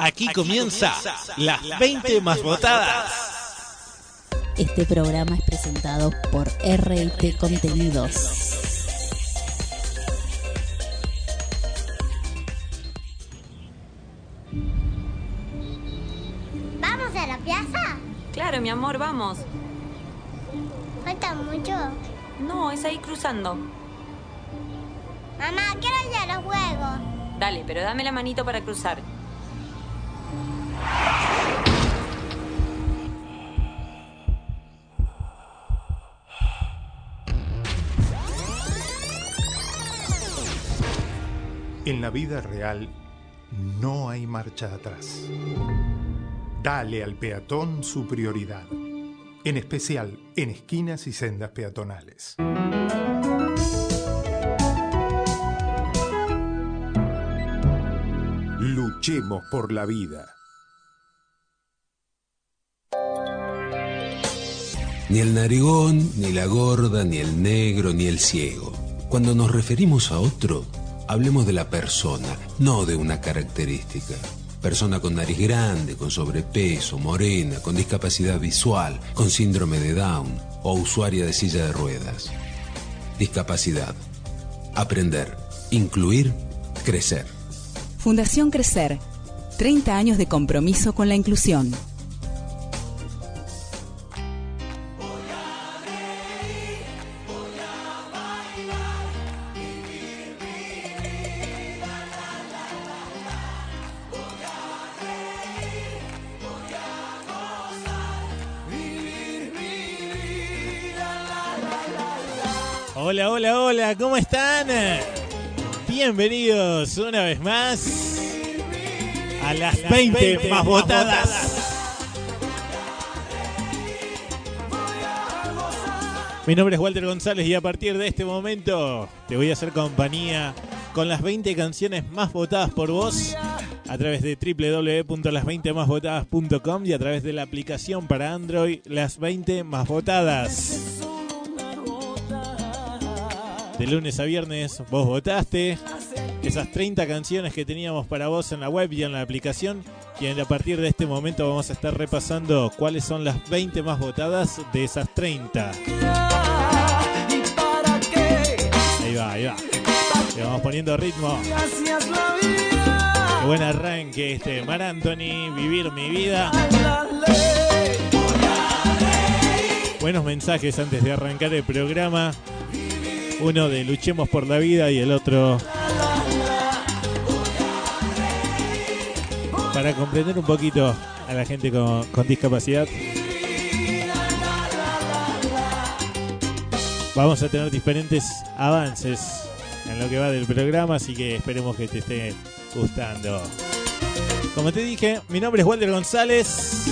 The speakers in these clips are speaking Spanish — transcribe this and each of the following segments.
Aquí comienza las 20 más votadas. Este programa es presentado por RT Contenidos. ¿Vamos a la plaza? Claro, mi amor, vamos. ¿Falta mucho? No, es ahí cruzando. Mamá, quiero ir a los juegos. Dale, pero dame la manito para cruzar. En la vida real no hay marcha atrás. Dale al peatón su prioridad, en especial en esquinas y sendas peatonales. Luchemos por la vida. Ni el narigón, ni la gorda, ni el negro, ni el ciego. Cuando nos referimos a otro, hablemos de la persona, no de una característica. Persona con nariz grande, con sobrepeso, morena, con discapacidad visual, con síndrome de Down o usuaria de silla de ruedas. Discapacidad. Aprender. Incluir. Crecer. Fundación Crecer. 30 años de compromiso con la inclusión. Hola, ¿cómo están? Bienvenidos una vez más a las 20, más votadas. Mi nombre es Walter González y a partir de este momento te voy a hacer compañía con las 20 canciones más votadas por vos a través de www.las20másvotadas.com y a través de la aplicación para Android Las 20 más votadas. De lunes a viernes vos votaste esas 30 canciones que teníamos para vos en la web y en la aplicación. Y a partir de este momento vamos a estar repasando cuáles son las 20 más votadas de esas 30. Ahí va, ahí va. Le vamos poniendo ritmo. Qué buen arranque este Mar Anthony, Vivir mi vida. Buenos mensajes antes de arrancar el programa. Uno de Luchemos por la vida y el otro para comprender un poquito a la gente con, discapacidad. Vamos a tener diferentes avances en lo que va del programa, así que esperemos que te esté gustando. Como te dije, mi nombre es Walter González.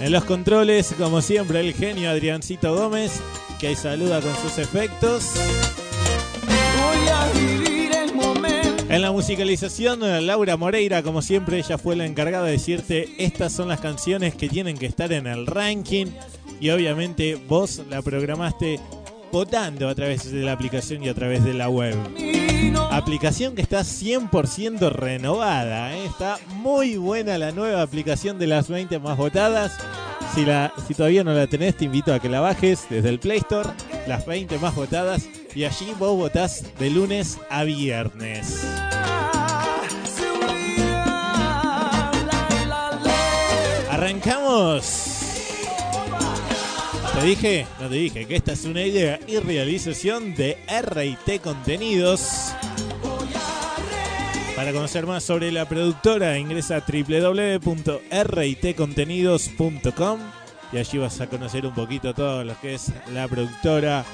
En los controles, como siempre, el genio Adriancito Gómez, que ahí saluda con sus efectos. En la musicalización, Laura Moreira, como siempre, ella fue la encargada de decirte estas son las canciones que tienen que estar en el ranking. Y obviamente vos la programaste votando a través de la aplicación y a través de la web. Aplicación que está 100% renovada. ¿eh? Está muy buena la nueva aplicación de las 20 más votadas. Si, la, si todavía no la tenés, te invito a que la bajes desde el Play Store. Las 20 más votadas. Y allí vos votás de lunes a viernes. Arrancamos. ¿Te dije? No te dije que esta es una idea y realización de RT Contenidos. Para conocer más sobre la productora, ingresa a www.rtcontenidos.com y allí vas a conocer un poquito todo lo que es la productora,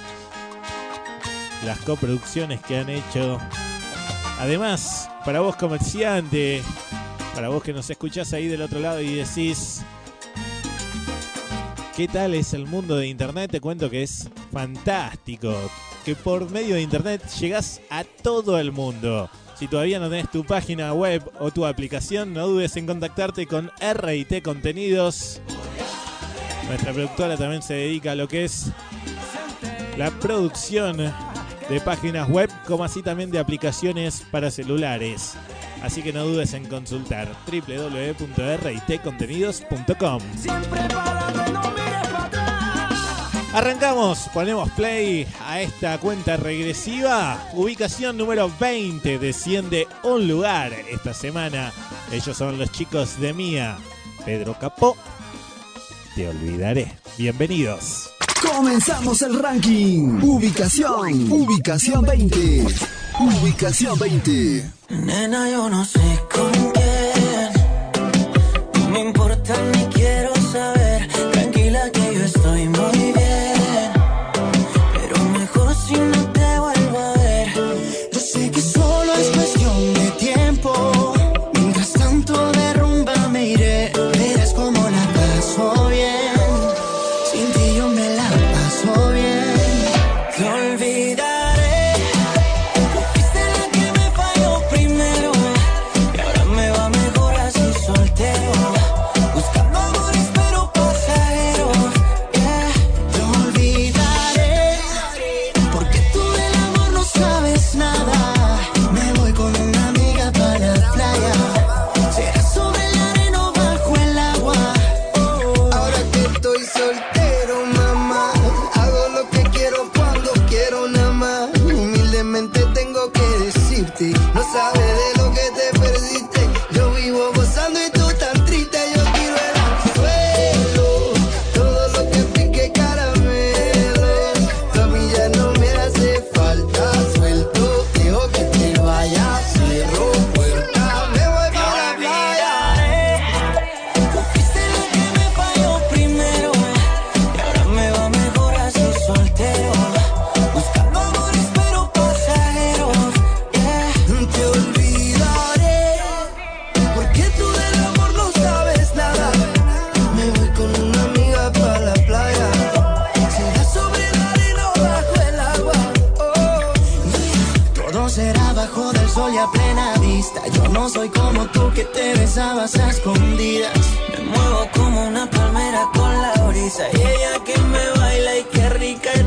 las coproducciones que han hecho. Además, para vos comerciante, para vos que nos escuchás ahí del otro lado y decís, ¿qué tal es el mundo de Internet? Te cuento que es fantástico, que por medio de Internet llegás a todo el mundo. Si todavía no tenés tu página web o tu aplicación, no dudes en contactarte con RT Contenidos. Nuestra productora también se dedica a lo que es la producción de páginas web, como así también de aplicaciones para celulares. Así que no dudes en consultar www.ritcontenidos.com. Arrancamos, ponemos play a esta cuenta regresiva. Ubicación número 20 desciende un lugar esta semana. Ellos son los chicos de Mía. Pedro Capó, te olvidaré. Bienvenidos. Comenzamos el ranking. Ubicación. Ubicación 20. Ubicación 20. Nena, yo no sé con quién. No me importa ni que te besabas a escondidas. Me muevo como una palmera con la brisa. Y ella que me baila y qué rica esta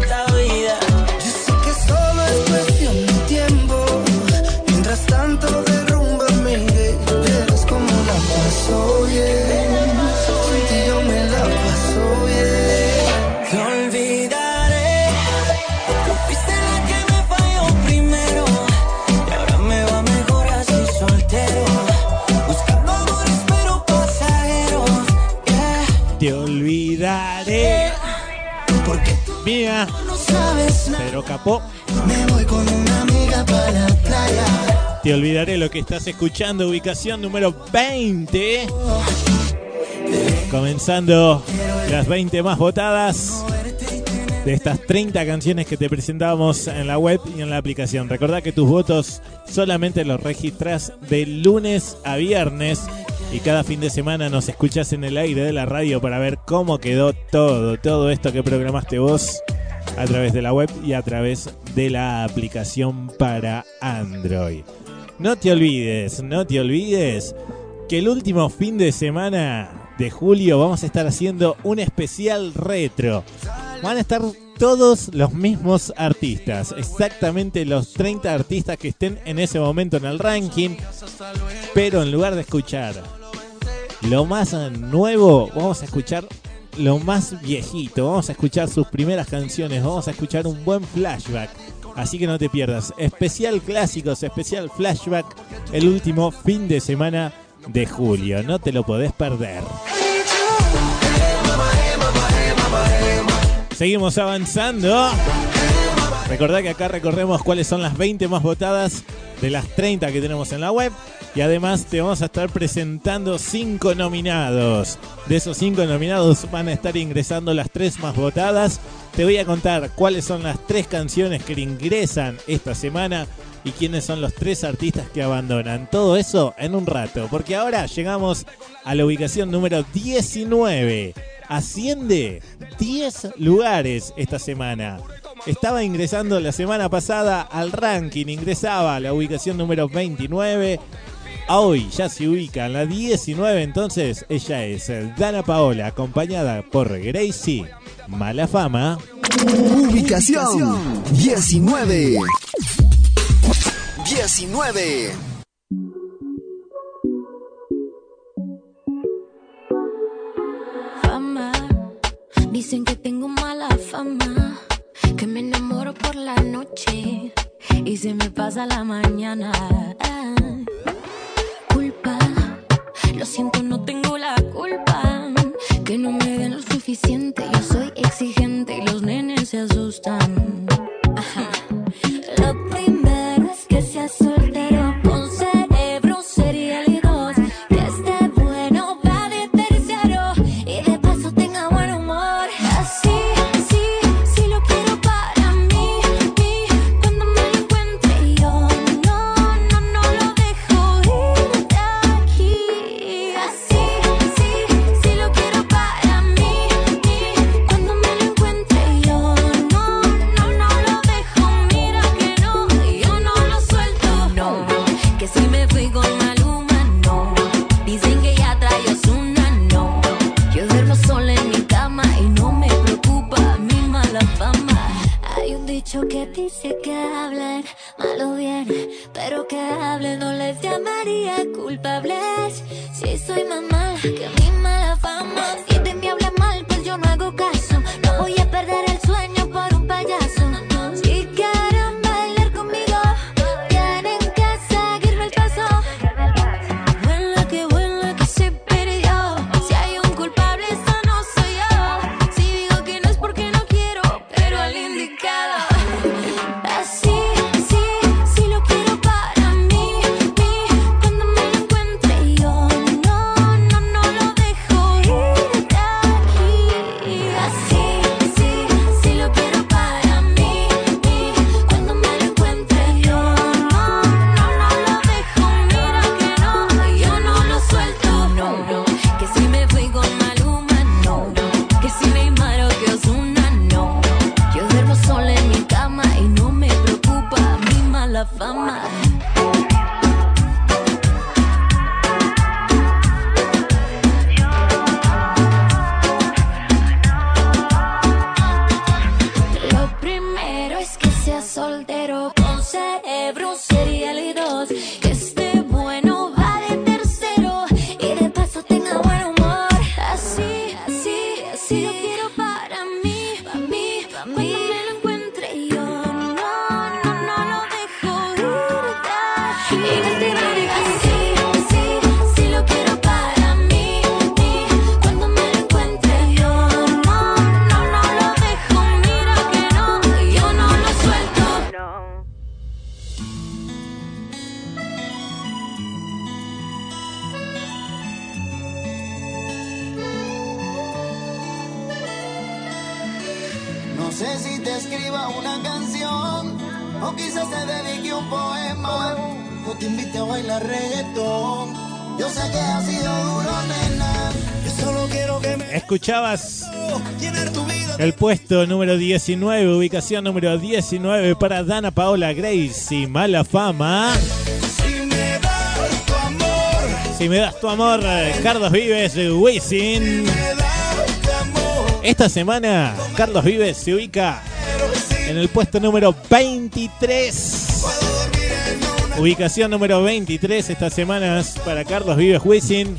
Capó. Me voy con una amiga para la playa Te olvidaré lo que estás escuchando. Ubicación número 20. Comenzando las 20 más votadas de estas 30 canciones que te presentábamos en la web y en la aplicación. Recordá que tus votos solamente los registras de lunes a viernes y cada fin de semana nos escuchas en el aire de la radio para ver cómo quedó todo, todo esto que programaste vos a través de la web y a través de la aplicación para Android. No te olvides, no te olvides que el último fin de semana de julio vamos a estar haciendo un especial retro. Van a estar todos los mismos artistas, exactamente los 30 artistas que estén en ese momento en el ranking, pero en lugar de escuchar lo más nuevo, vamos a escuchar lo más viejito, vamos a escuchar sus primeras canciones, vamos a escuchar un buen flashback. Así que no te pierdas. Especial clásicos, especial flashback, el último fin de semana de julio. No te lo podés perder. Seguimos avanzando. Recordá que acá recorremos cuáles son las 20 más votadas de las 30 que tenemos en la web. Y además te vamos a estar presentando 5 nominados. De esos 5 nominados van a estar ingresando las 3 más votadas. Te voy a contar cuáles son las 3 canciones que ingresan esta semana y quiénes son los 3 artistas que abandonan. Todo eso en un rato, porque ahora llegamos a la ubicación número 19. Asciende 10 lugares esta semana. Estaba ingresando la semana pasada al ranking, ingresaba a la ubicación número 29. Ah, hoy ya se ubica en la 19, entonces ella es Dana Paola, acompañada por Gracie Mala Fama. Ubicación 19. 19. Fama, dicen que tengo mala fama que me enamoro por la noche y se me pasa la mañana. Culpa, lo siento, no tengo la culpa. Que no me den lo suficiente, yo soy exigente y los nenes se asustan. Ajá. Lo primero es que seas soltero que hablen no les llamaría culpables. Si soy más mala que el puesto número 19, ubicación número 19 para Dana Paola Gracie, Mala Fama. si me das tu amor, Si me das tu amor, Carlos Vives, Wisin. Esta semana, Carlos Vives se ubica en el puesto número 23. Ubicación número 23 estas semanas para Carlos Vives Wisin.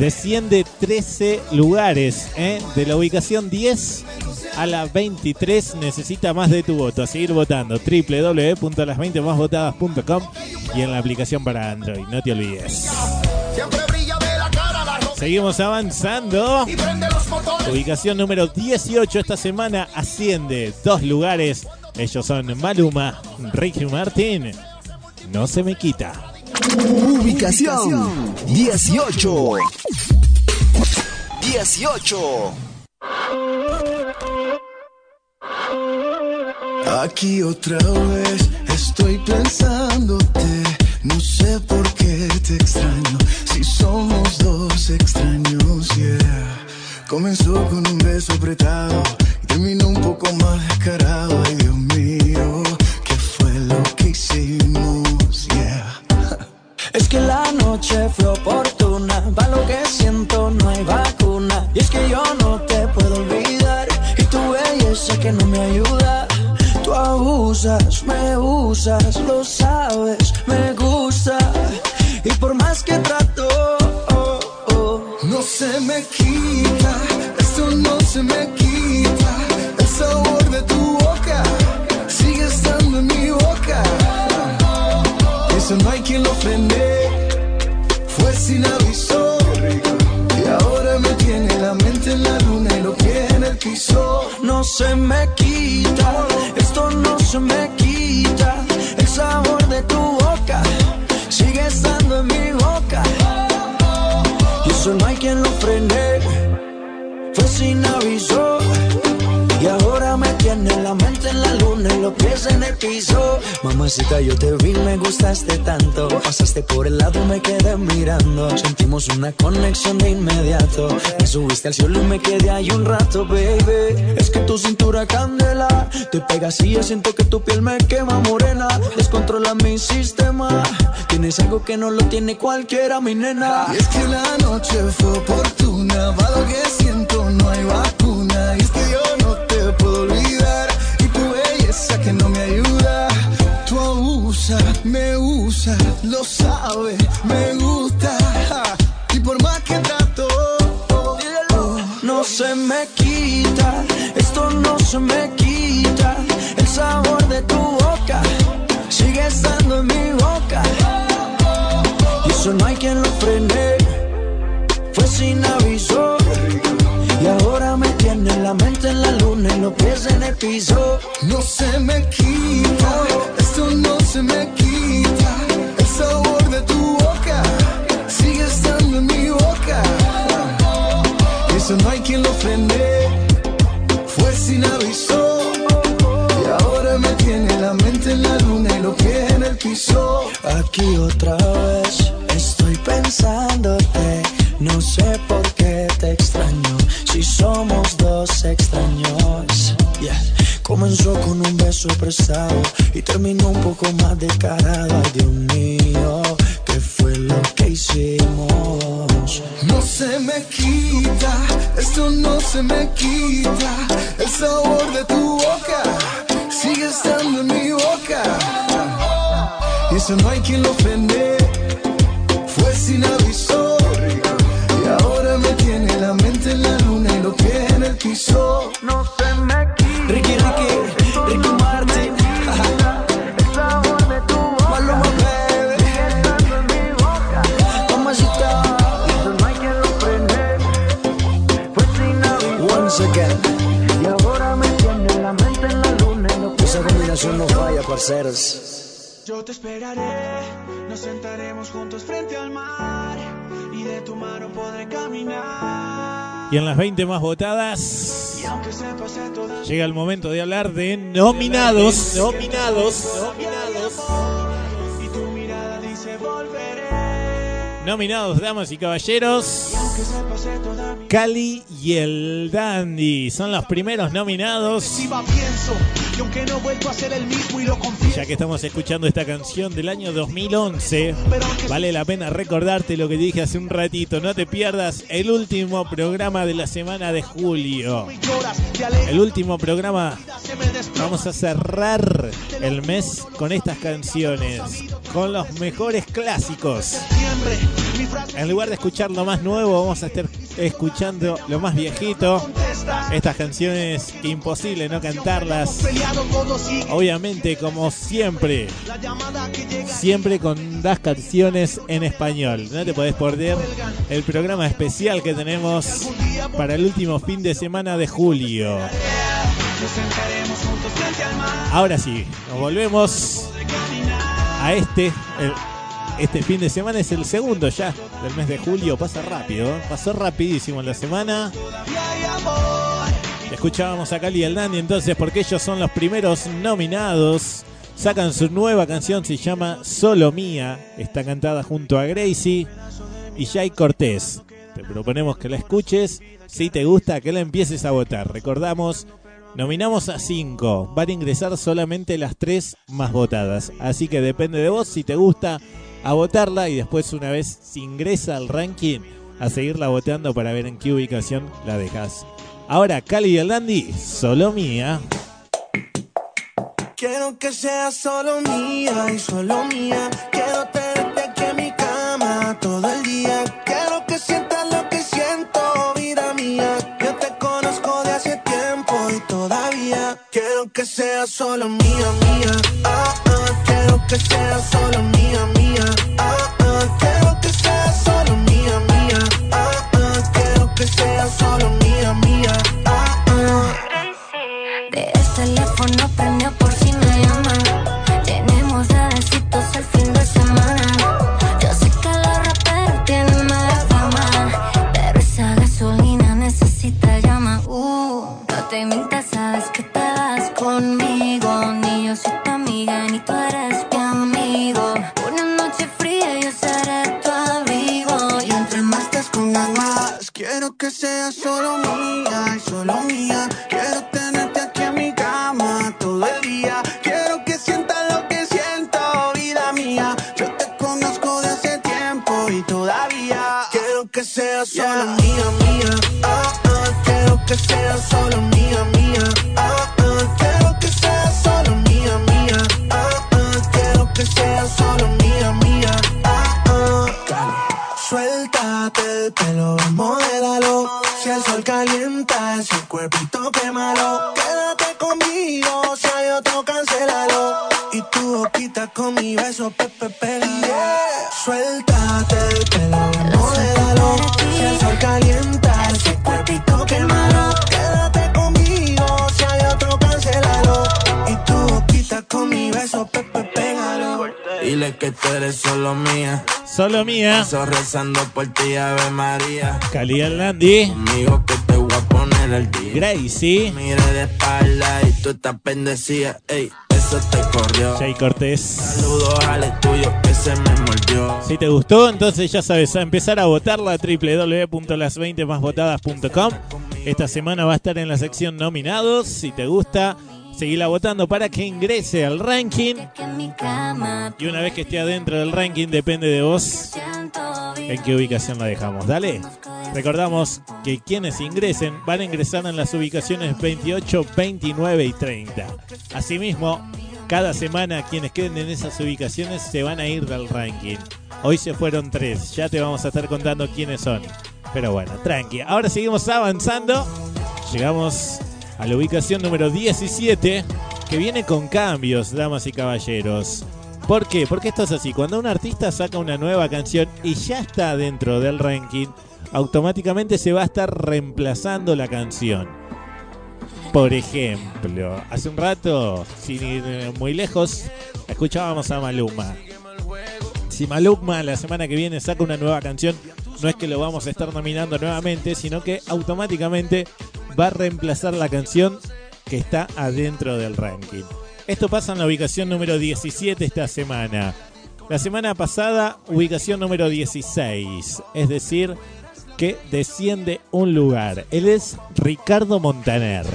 Desciende 13 lugares. ¿eh? De la ubicación 10 a la 23 necesita más de tu voto. A seguir votando. www.las20másvotadas.com y en la aplicación para Android. No te olvides. Seguimos avanzando. Ubicación número 18 esta semana asciende dos lugares. Ellos son Maluma, Ricky Martin. No se me quita. Ubicación 18. 18. Aquí otra vez estoy pensándote. No sé por qué te extraño. Si somos dos extraños, yeah. Comenzó con un beso apretado terminó un poco más descarado. Es que la noche fue oportuna, para lo que siento no hay vacuna. Y es que yo no te puedo olvidar, y tu belleza que no me ayuda. Tú abusas, me usas, lo sabes, me gusta. Y por más que trato, oh, No se me quita, esto no se me quita. El sabor de tu boca en mi boca. Eso no hay quien lo frene. Fue sin aviso. Y ahora me tiene la mente en la luna y los pies en el piso. No se me quita, esto no se me quita. El sabor de tu boca sigue estando en mi boca. Y eso no hay quien lo frene. Fue sin aviso. Y ahora me tiene la mente en la los pies en el piso. Mamacita, yo te vi, me gustaste tanto. Pasaste por el lado, me quedé mirando. Sentimos una conexión de inmediato. Me subiste al cielo y me quedé ahí un rato, baby. Es que tu cintura candela. Te pegas y yo siento que tu piel me quema morena. Descontrola mi sistema. Tienes algo que no lo tiene cualquiera, mi nena. Y es que la noche fue oportuna, va lo que siento, no hay vacuna. Lo sabes, me gusta. Y por más que trato, No se me quita, esto no se me quita. El sabor de tu boca sigue estando en mi boca. Y eso no hay quien lo frene. Fue sin aviso. Y ahora me tiene la mente en la luna y los pies en el piso. no se me quita, esto no se me quita. Aquí otra vez estoy pensándote. No sé por qué te extraño. Si somos dos extraños. Yeah. Comenzó con un beso prestado y terminó un poco más descarado. Ay, Dios mío, ¿qué fue lo que hicimos? No se me quita, esto no se me quita. El sabor de tu boca sigue estando en mi boca. Y eso no hay quien lo frene. Fue sin aviso. Y ahora me tiene la mente en la luna y los pies en el piso. No se me quita. Ricky, Ricky, Ricky Martin. Again. Y ahora me tiene la mente en la luna y Esa combinación no falla, parceros. Yo te esperaré, nos sentaremos juntos frente al mar y de tu mano podré caminar. Y en las 20 más votadas llega el momento de hablar de nominados. Nominados. y tu mirada dice volveré. Nominados, damas y caballeros. Cali y el Dandy son los primeros nominados. pienso y aunque no vuelvo a ser el mismo y lo confieso. Ya que estamos escuchando esta canción del año 2011, vale la pena recordarte lo que dije hace un ratito. No te pierdas el último programa de la semana de julio. El último programa. Vamos a cerrar el mes con estas canciones, con los mejores clásicos. En lugar de escuchar lo más nuevo, vamos a estar escuchando lo más viejito. Estas canciones imposible no cantarlas. Obviamente, como siempre, siempre con las canciones en español. No te podés perder el programa especial que tenemos para el último fin de semana de julio. Ahora sí, nos volvemos a este. Este fin de semana es el segundo ya del mes de julio. Pasa rápido, ¿eh? pasó rapidísimo la semana. Escuchábamos a Cali y al Dandy entonces porque ellos son los primeros nominados. Sacan su nueva canción, se llama Solo Mía. Está cantada junto a Gracie y Jay Cortés. Te proponemos que la escuches. Si te gusta, que la empieces a votar. Recordamos, nominamos a 5. Van a ingresar solamente las 3 más votadas. Así que depende de vos si te gusta a votarla y después una vez se ingresa al ranking a seguirla voteando para ver en qué ubicación la dejas. Ahora Cali y el Dandy, solo mía. Quiero que sea solo mía y solo mía. Quiero tenerte aquí en mi cama todo el día. Quiero que sientas lo que siento, vida mía. Yo te conozco de hace tiempo y todavía quiero que sea solo mía, mía. Ah, ah que sea solo mía, mía. Ah, ah, quiero que sea solo mía, mía. Ah, ah, quiero que sea solo Paso rezando por ti, Ave María. Cali Landy. Conmigo que te voy a poner al día. Gracie. Mire de espalda y tú estás bendecida. Ey, eso te corrió. Jay Cortés. Saludos al tuyo que se me mordió. Si te gustó, entonces ya sabes, a empezar a votarla a www.las20másvotadas.com. Esta semana va a estar en la sección nominados. Si te gusta, seguila votando para que ingrese al ranking. Y una vez que esté adentro del ranking, depende de vos en qué ubicación la dejamos. Dale. Recordamos que quienes ingresen van a ingresar en las ubicaciones 28, 29 y 30. Asimismo, cada semana quienes queden en esas ubicaciones se van a ir del ranking. Hoy se fueron tres, ya te vamos a estar contando quiénes son. Pero bueno, tranqui. Ahora seguimos avanzando. Llegamos a la ubicación número 17, que viene con cambios, damas y caballeros. ¿Por qué? Porque esto es así. Cuando un artista saca una nueva canción y ya está dentro del ranking, automáticamente se va a estar reemplazando la canción. Por ejemplo, hace un rato, sin ir muy lejos, escuchábamos a Maluma. Si Maluma la semana que viene saca una nueva canción, no es que lo vamos a estar nominando nuevamente, sino que automáticamente va a reemplazar la canción que está adentro del ranking. Esto pasa en la ubicación número 17 esta semana. La semana pasada, ubicación número 16. Es decir, que desciende un lugar. Él es Ricardo Montaner.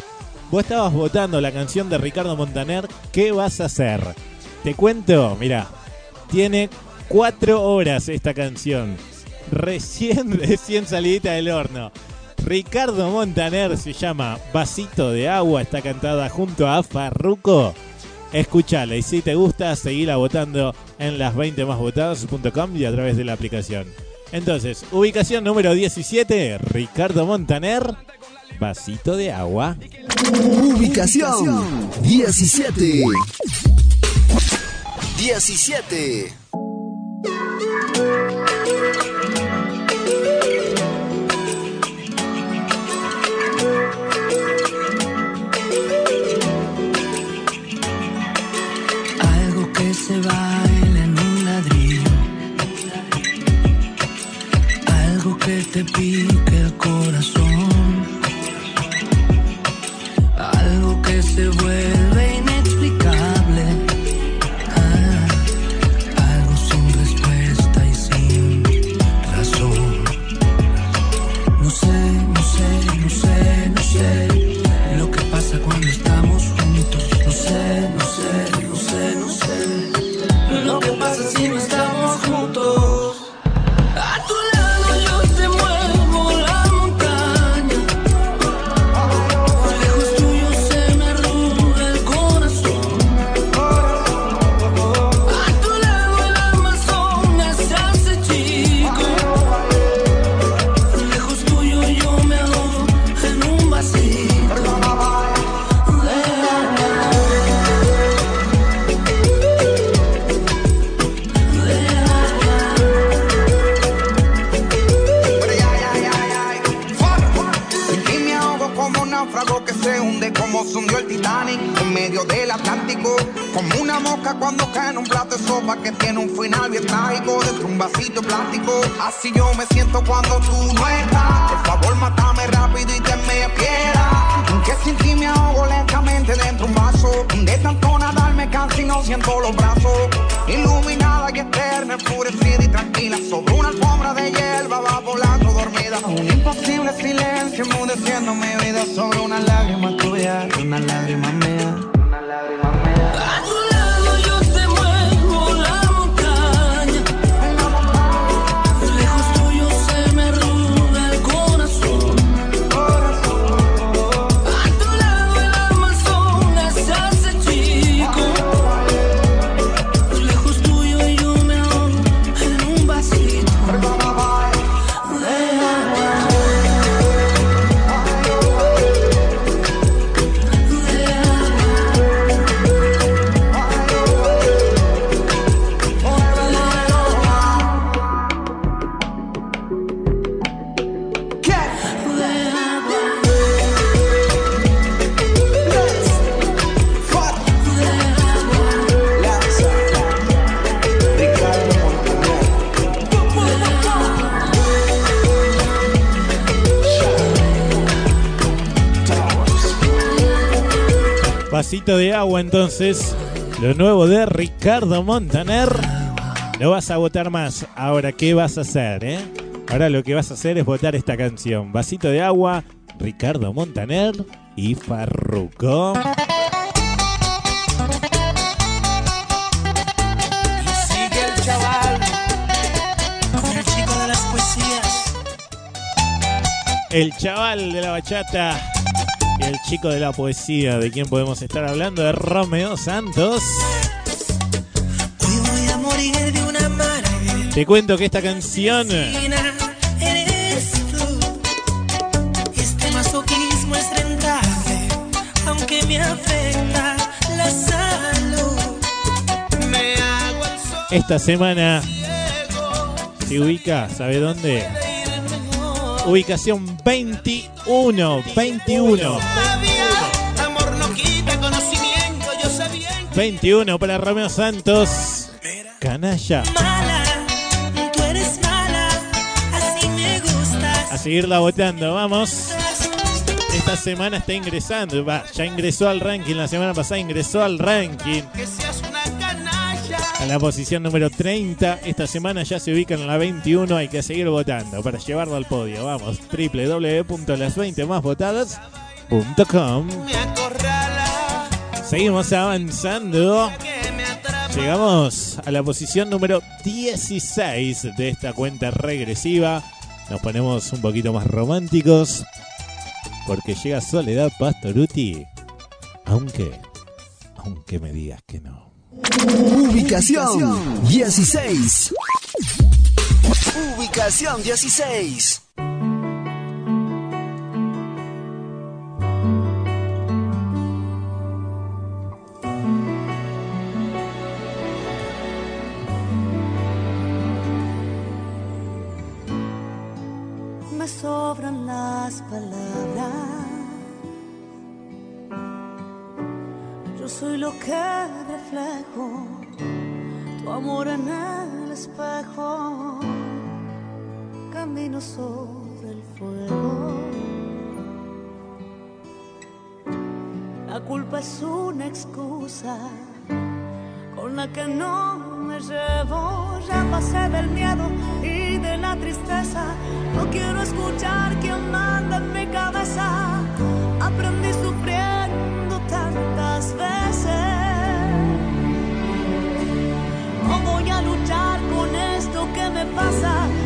Vos estabas votando la canción de Ricardo Montaner. ¿Qué vas a hacer? Te cuento, mira, tiene cuatro horas esta canción. Recién, recién salidita del horno. Ricardo Montaner se llama Vasito de Agua. Está cantada junto a Farruco. Escuchala y si te gusta, seguila votando en las 20 másvotadas.com y a través de la aplicación. Entonces, ubicación número 17, Ricardo Montaner, Vasito de Agua. Ubicación 17. 17. Entonces. Lo nuevo de Ricardo Montaner. No vas a votar más. Ahora, ¿qué vas a hacer, eh? Ahora lo que vas a hacer es votar esta canción. Vasito de agua, Ricardo Montaner y Farruko. El chaval de la bachata el chico de la poesía. ¿De quién podemos estar hablando? De Romeo Santos. Voy a morir de una manera. Te cuento que esta canción es esta semana se ubica, ¿sabe dónde? Ubicación 21, 21. Amor no quita conocimiento, yo sé bien 21 para Romeo Santos. Canalla. A seguirla votando, vamos. Esta semana está ingresando, va, ya ingresó al ranking, la semana pasada ingresó al ranking. A la posición número 30, esta semana ya se ubica en la 21, hay que seguir votando para llevarlo al podio. Vamos, www.las20másvotadas.com. Me acorrala. Seguimos avanzando. Llegamos a la posición número 16 de esta cuenta regresiva. Nos ponemos un poquito más románticos porque llega Soledad Pastoruti. Aunque, aunque me digas que no. Ubicación 16. Ubicación 16. me sobran las palabras. Soy lo que reflejo, tu amor en el espejo. Camino sobre el fuego. La culpa es una excusa con la que no me llevo. Ya pasé del miedo y de la tristeza. No quiero escuchar quien manda en mi cabeza. Aprendí sufriendo tantas veces. Luchar con esto que me pasa.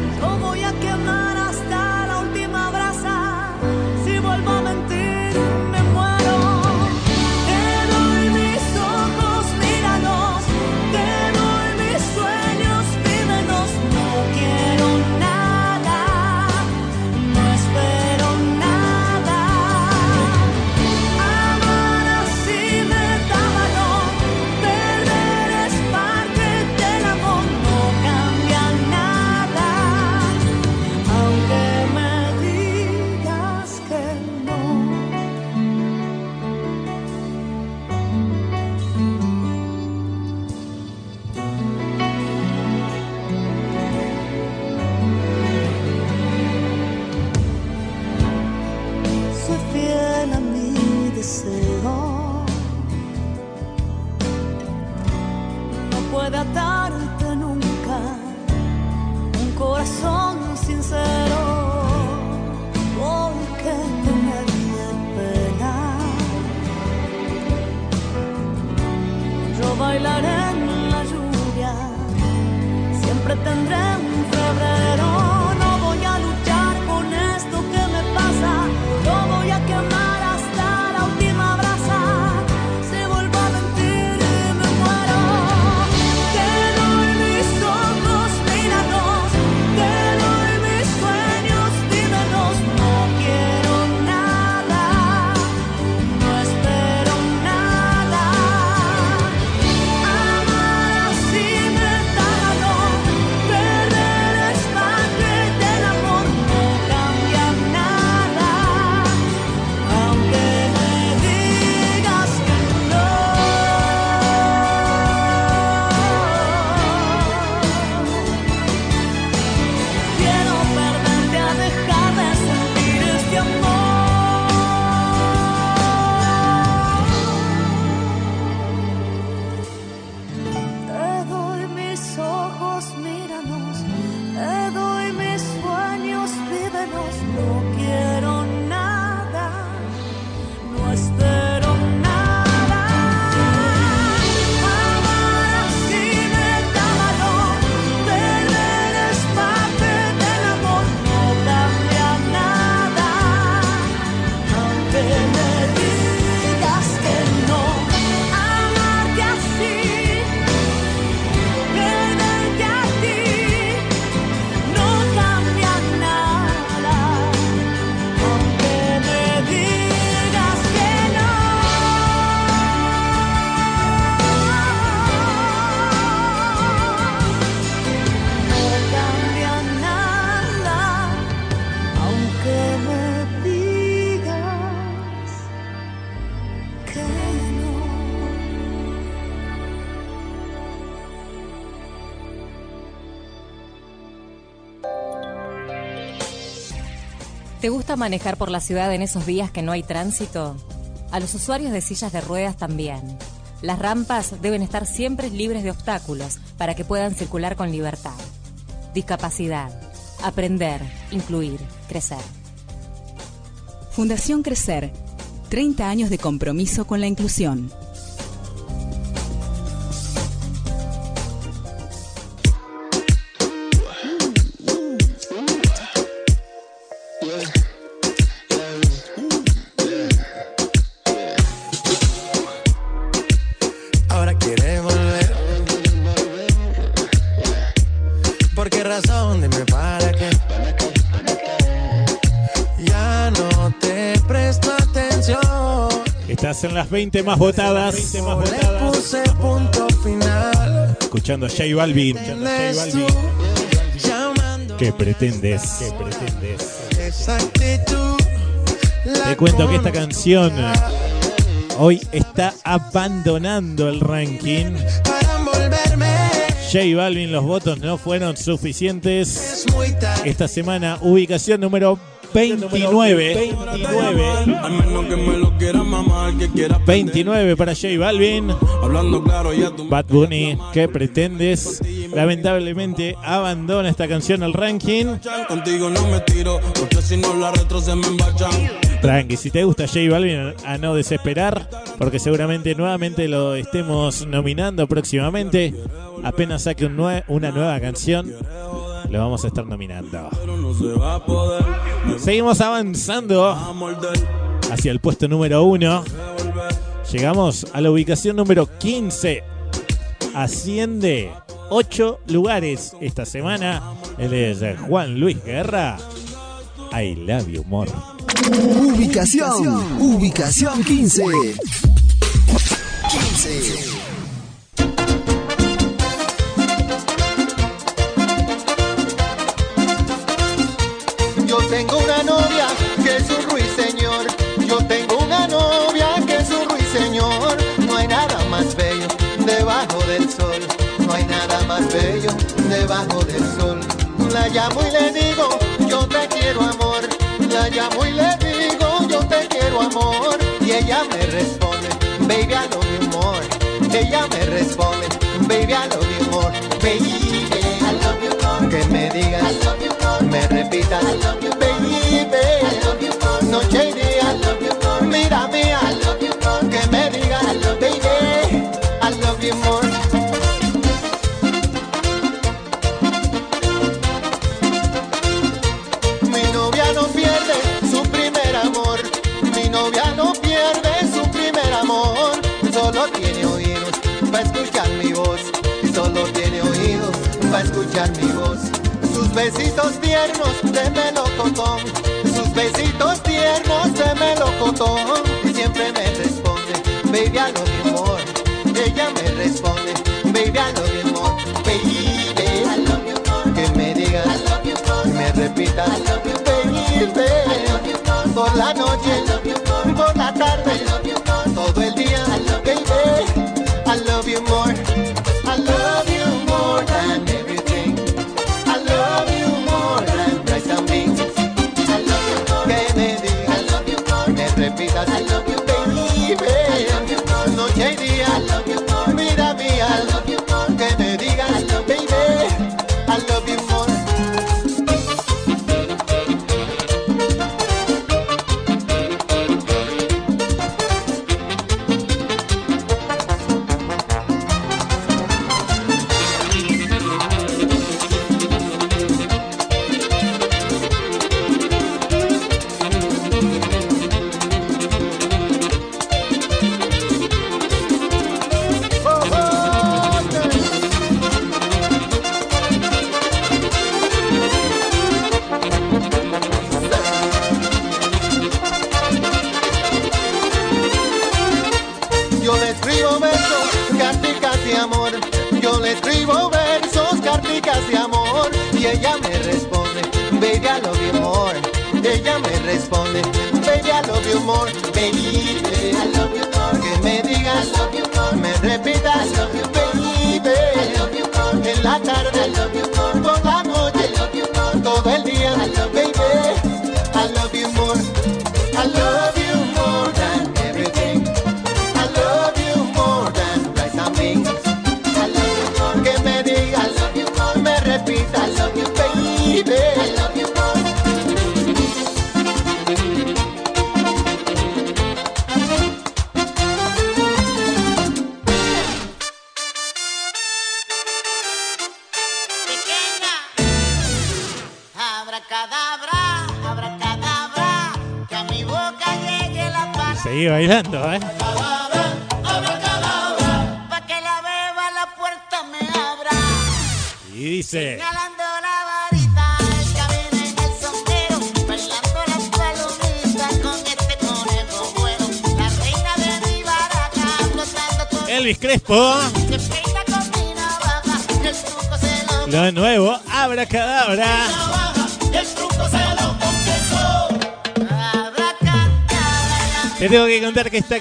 ¿Te gusta manejar por la ciudad en esos días que no hay tránsito? A los usuarios de sillas de ruedas también. Las rampas deben estar siempre libres de obstáculos para que puedan circular con libertad. Discapacidad. Aprender, incluir, crecer. Fundación Crecer. 30 años de compromiso con la inclusión. En las 20 más votadas. 20 más Le votadas. puse punto final. Escuchando a J Balvin. Escuchando a J Eres Balvin. tú llamando ¿Qué pretendes? ¿Qué pretendes? Te cuento que esta canción hoy está abandonando el ranking. para envolverme. J Balvin, los votos no fueron suficientes. Esta semana, ubicación número 29. 29. Al menos que me lo quiera mamar, que quiera 29 para J Balvin. Bad Bunny, ¿qué pretendes? Lamentablemente abandona esta canción al ranking. Tranqui, si te gusta J Balvin, a no desesperar, porque seguramente nuevamente lo estemos nominando próximamente. Apenas saque un nue- una nueva canción, lo vamos a estar nominando. Seguimos avanzando hacia el puesto número 1. Llegamos a la ubicación número 15. Asciende 8 lugares esta semana. Él es Juan Luis Guerra. I love you more. Ubicación, ubicación 15. 15. Debajo del sol. La llamo y le digo, yo te quiero amor. La llamo y le digo, yo te quiero amor. Y ella me responde, baby, I love you more. Ella me responde, baby, I love you more. Baby, I love you more. Que me digas, I love you more. Me repitas, I love you more.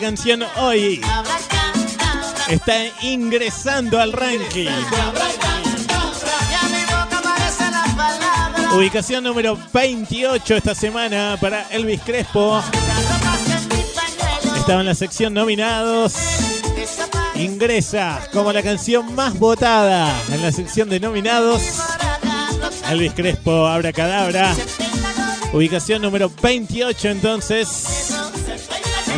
Canción hoy está ingresando al ranking. Ubicación número 28 esta semana para Elvis Crespo. Estaba en la sección nominados. Ingresa como la canción más votada en la sección de nominados. Elvis Crespo, Abracadabra. Ubicación número 28 entonces.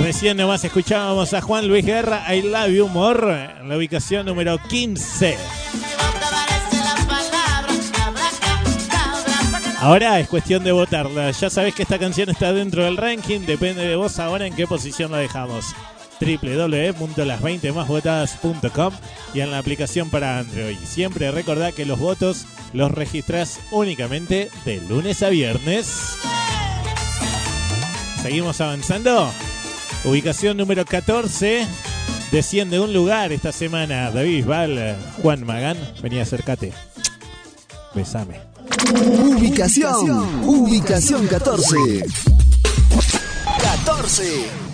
Recién nomás escuchábamos a Juan Luis Guerra, I Love You More, en la ubicación número 15. Ahora es cuestión de votarla. Ya sabés que esta canción está dentro del ranking. Depende de vos ahora en qué posición la dejamos. www.las20másvotadas.com y en la aplicación para Android. Siempre recordá que los votos los registrás únicamente de lunes a viernes. Seguimos avanzando. Ubicación número 14. Desciende un lugar esta semana. David Bisbal, Juan Magán. Vení, acércate. Besame. Ubicación. Ubicación 14. 14.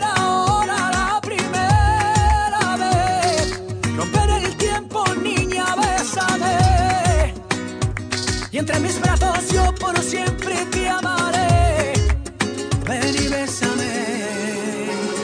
entre mis brazos yo por siempre te amaré. Ven y bésame.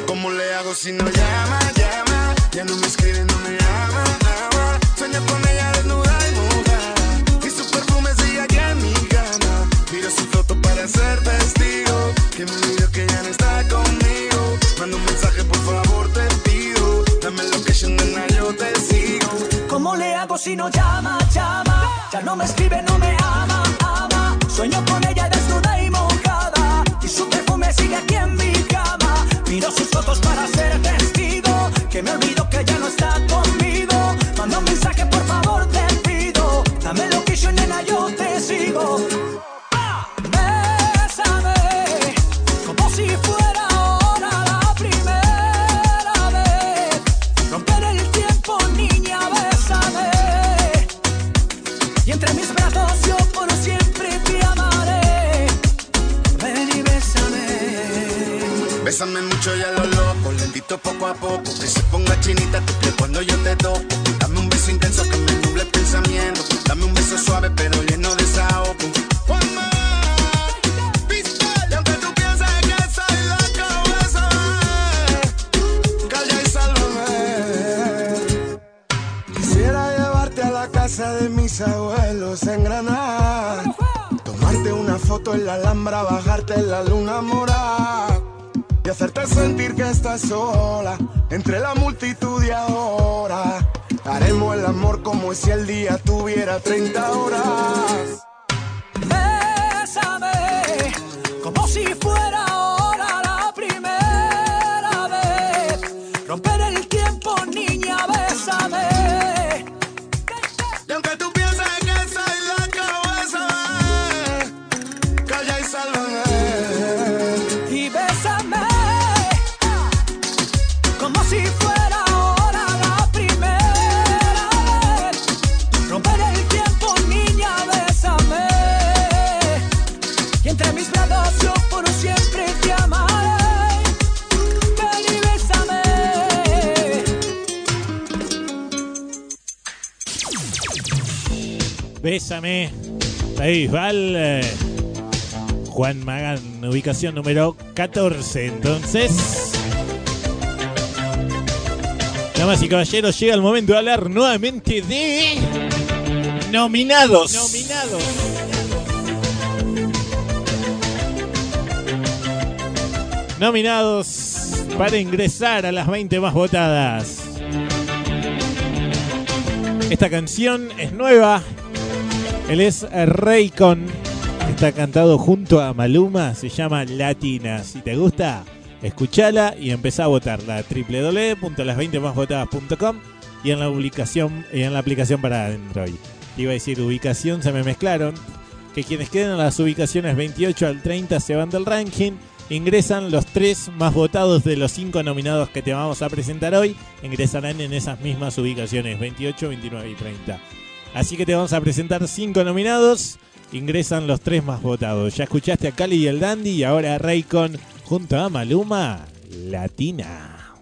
¿Cómo le hago si no llama, llama? Ya no me escribe, no me ama, ama. Sueño con ella desnuda y mojada. Y su perfume sigue aquí en mi cama. Miro su foto para ser testigo. Que me olvido que ya no está conmigo. Manda un mensaje, por favor, te pido. Dame location, nena, yo te sigo. ¿Cómo le hago si no llama, llama? Ya no me escribe, no me ama, sus fotos para ser bésame. Mucho y a lo loco, lentito poco a poco. Que se ponga chinita tu piel cuando yo te toco. Dame un beso intenso que me nuble el pensamiento. Dame un beso suave pero lleno de la casa de mis abuelos en Granada. Tomarte una foto en la Alhambra, bajarte en la luna morada. Y hacerte sentir que estás sola entre la multitud de ahora. Haremos el amor como si el día tuviera 30 horas. Bésame, como si Bésame. David Val. Juan Magán, ubicación número 14. Entonces. Damas y caballeros, llega el momento de hablar nuevamente de. Nominados. Nominados. Nominados para ingresar a las 20 más votadas. Esta canción es nueva. Él es Raycon. Está cantado junto a Maluma. Se llama Latina. Si te gusta, escúchala y empezá a votarla. www.las20másvotadas.com y en la publicación y en la aplicación para Android. Iba a decir ubicación, se me mezclaron. Que quienes queden en las ubicaciones 28 al 30 se van del ranking. Ingresan los tres más votados de los cinco nominados que te vamos a presentar hoy. Ingresarán en esas mismas ubicaciones, 28, 29 y 30. Así que te vamos a presentar cinco nominados. Ingresan los tres más votados. Ya escuchaste a Cali y el Dandy y ahora a Raycon junto a Maluma, Latina.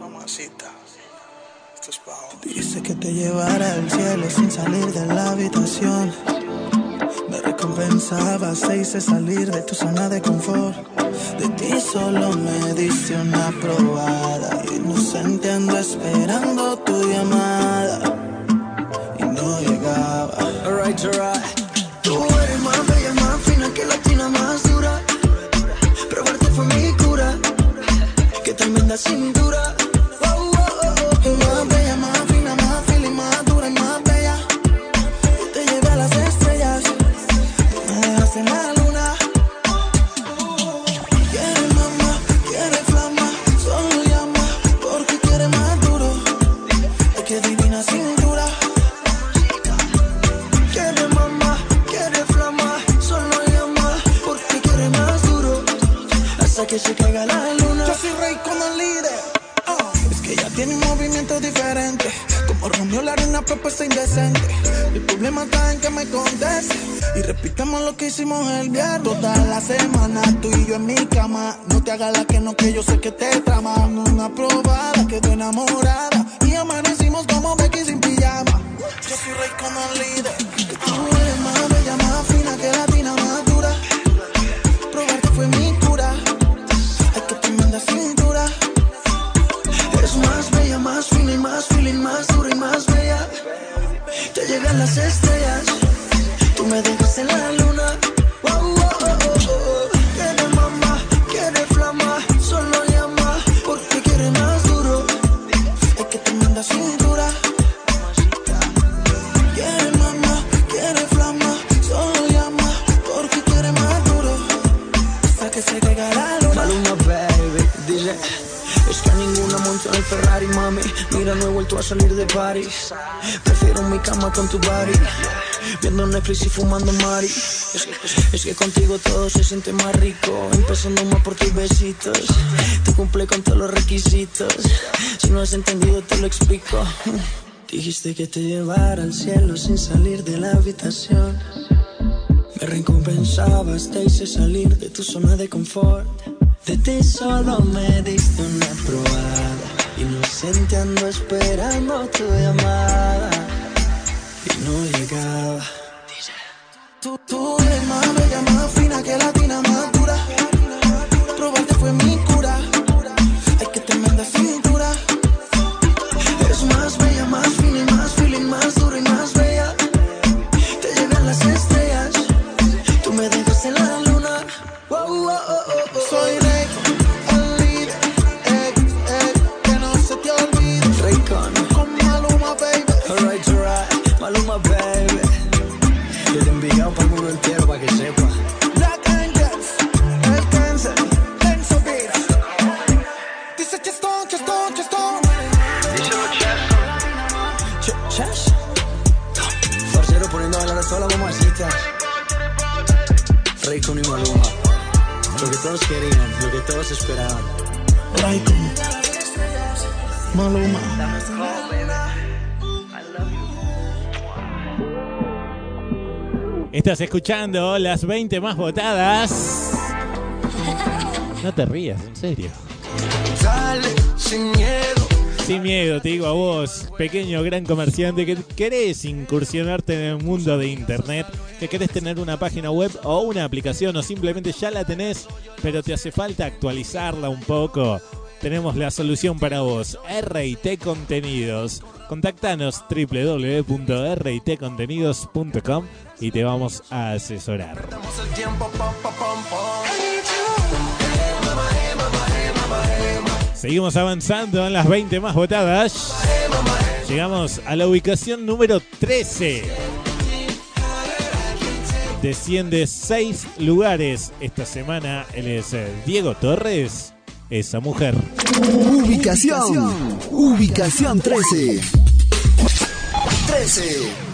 Mamacita, esto es pa'. Dice que te llevará al cielo sin salir de la habitación. Me recompensabas e hice salir de tu zona de confort. De ti solo me diste una probada. Inocente ando esperando tu llamada. Y no llegaba. Alright, alright. Tú eres más bella, más fina que la tina más dura. Probarte fue mi cura. Qué tremenda cintura. En la luna. Quiere mamá, quiere flama. Solo llama porque quiere más duro. Es que divina cintura. Quiere mamá, quiere flama. Solo llama porque quiere más duro. Hasta que se caiga la luna. Yo soy rey con el líder. Ah, Es que ella tiene un movimiento diferente. Como Romeo la arena propuesta indecente. El problema está en que me conteste. Y repitamos lo que hicimos el viernes. Toda la semana tú y yo en mi cama. No te hagas la que no, que yo sé que te trama. Una probada, quedó enamorada. Y amanecimos como Becky sin pijama. Yo soy rey con el líder. Que tú bella, más fina que la tina más dura. Probarte fue mi cura. Ay, que tremenda cintura. Eres más más feeling, más dura y más bella. Te llegan las estrellas. Tú me dejas en la luna. Mira, no he vuelto a salir de París. Prefiero mi cama con tu body Viendo Netflix y fumando Mari. Es que, contigo todo se siente más rico Empezando más por tus besitos. Tú cumple con todos los requisitos. Si no has entendido te lo explico. Dijiste que te llevara al cielo sin salir de la habitación. Me recompensabas, te hice salir de tu zona de confort. De ti solo me diste una probada. Inocente ando esperando tu llamada. Y no llegaba. Tú, tú eres fina que la tina más escuchando las 20 más votadas. No te rías, en serio. Dale, sin miedo. Sin miedo, te digo a vos, pequeño gran comerciante que querés incursionarte en el mundo de internet, que querés tener una página web o una aplicación o simplemente ya la tenés, pero te hace falta actualizarla un poco. Tenemos la solución para vos, RIT Contenidos. Contactanos www.ritcontenidos.com y te vamos a asesorar. Seguimos avanzando en las 20 más votadas. Llegamos a la ubicación número 13. Desciende 6 lugares esta semana. Él es eh, Diego Torres, esa mujer. Ubicación. Ubicación 13. 13.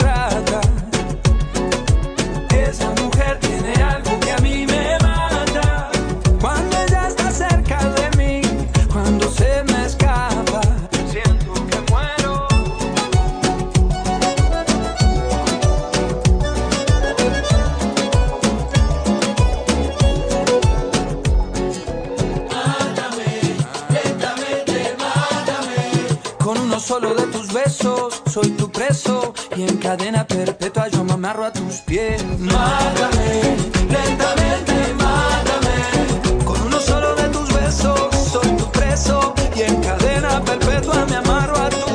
Uno solo de tus besos, soy tu preso. Y en cadena perpetua yo me amarro a tus pies. Mátame, lentamente, mátame. Con uno solo de tus besos, soy tu preso. Y en cadena perpetua me amarro a tus pies.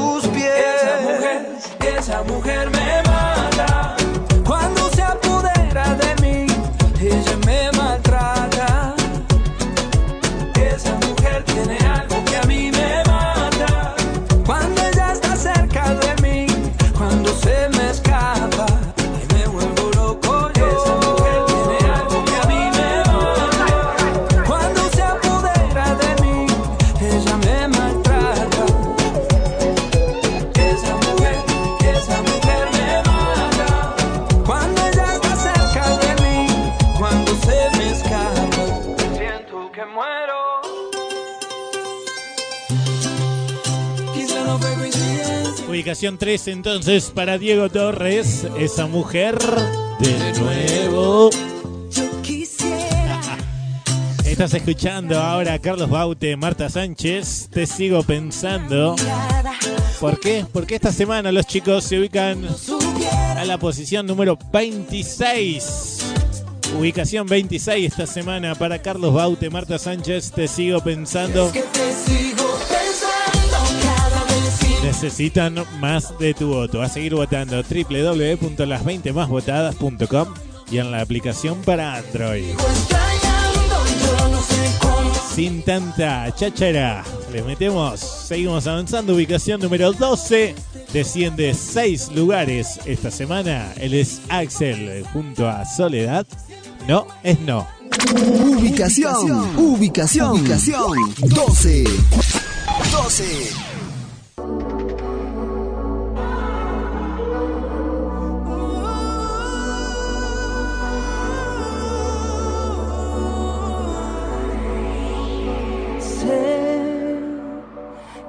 Ubicación 3 entonces para Diego Torres, esa mujer de nuevo. Estás escuchando ahora a Carlos Baute, Marta Sánchez, te sigo pensando. ¿Por qué? Porque esta semana los chicos se ubican a la posición número 26. Ubicación 26 esta semana para Carlos Baute, Marta Sánchez, te sigo pensando. Que te sigo Necesitan más de tu voto. A seguir votando www.las20másvotadas.com y en la aplicación para Android. Sin tanta cháchara, les metemos, seguimos avanzando. Ubicación número 12, desciende 6 lugares esta semana. Él es Axel junto a Soledad. No es no. Ubicación, ubicación, ubicación. 12. 12.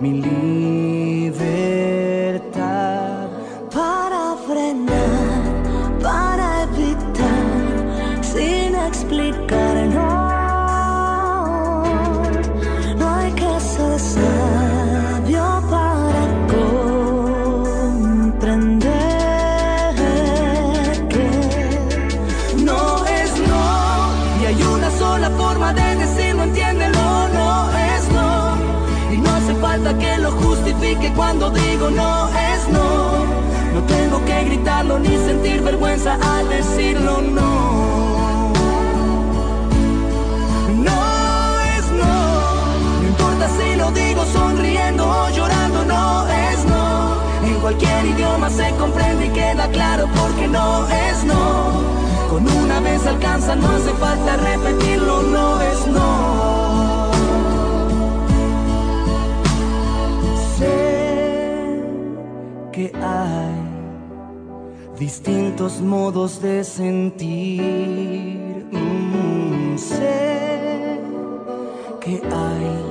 mi es no. Con una vez alcanza, no hace falta repetirlo, no es no. Sé que hay distintos modos de sentir. Mm, sé que hay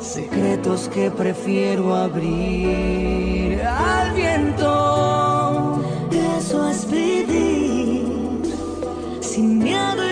secretos que prefiero abrir al viento. Sin miedo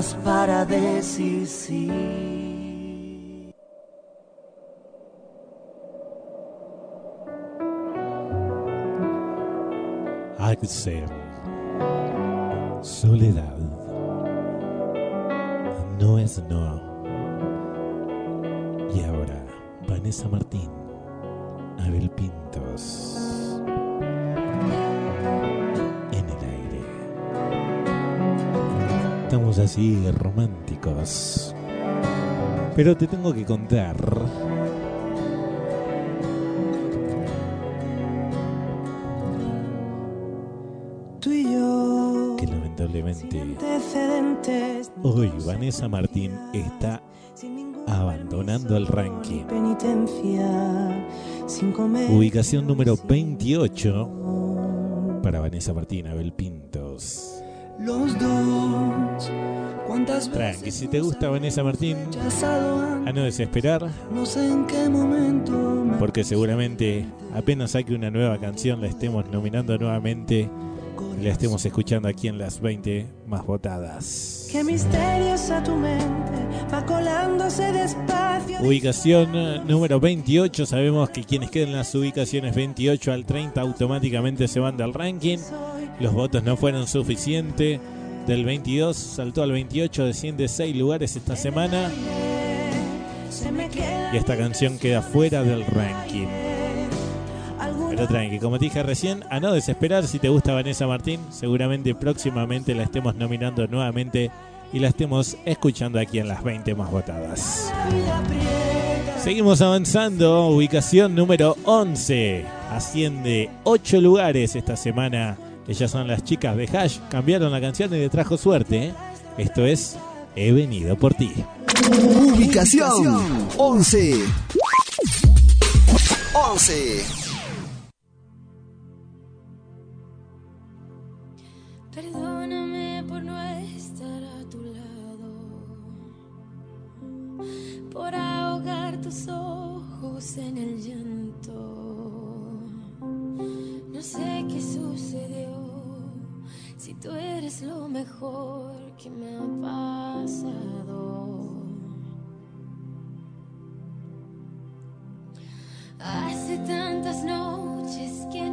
Formas para decir sí. Axel. Soledad. No es no. Y ahora, Vanessa Martín. Abel Pintos. Así románticos. Pero te tengo que contar Tú y yo. que lamentablemente hoy Vanessa Martín está abandonando el ranking. Ubicación número 28 para Vanessa Martín, Abel Pintos. Los dos. ¿Cuántas veces Tranqui, si te gusta Vanessa Martín, a no desesperar, No sé en qué momento me porque seguramente apenas saque una nueva canción la estemos nominando nuevamente y la estemos escuchando aquí en las 20 más votadas. Qué misteriosa tu mente va colándose despacio. Ubicación eh, número 28. Sabemos que quienes queden en las ubicaciones 28 al 30 automáticamente se van del ranking. Los votos no fueron suficientes. Del 22 saltó al 28, desciende 6 lugares esta semana. Y esta canción queda fuera del ranking. Pero tranqui, como te dije recién, a no desesperar si te gusta Vanessa Martín. Seguramente próximamente la estemos nominando nuevamente y la estemos escuchando aquí en las 20 más votadas. Seguimos avanzando, ubicación número 11. Asciende 8 lugares esta semana. Ellas son las chicas de Hash. Cambiaron la canción y le trajo suerte. ¿eh? Esto es He venido por ti. Ubicación 11. 11. Por ahogar tus ojos en el llanto. No sé qué sucedió, si tú eres lo mejor que me ha pasado. Hace tantas noches que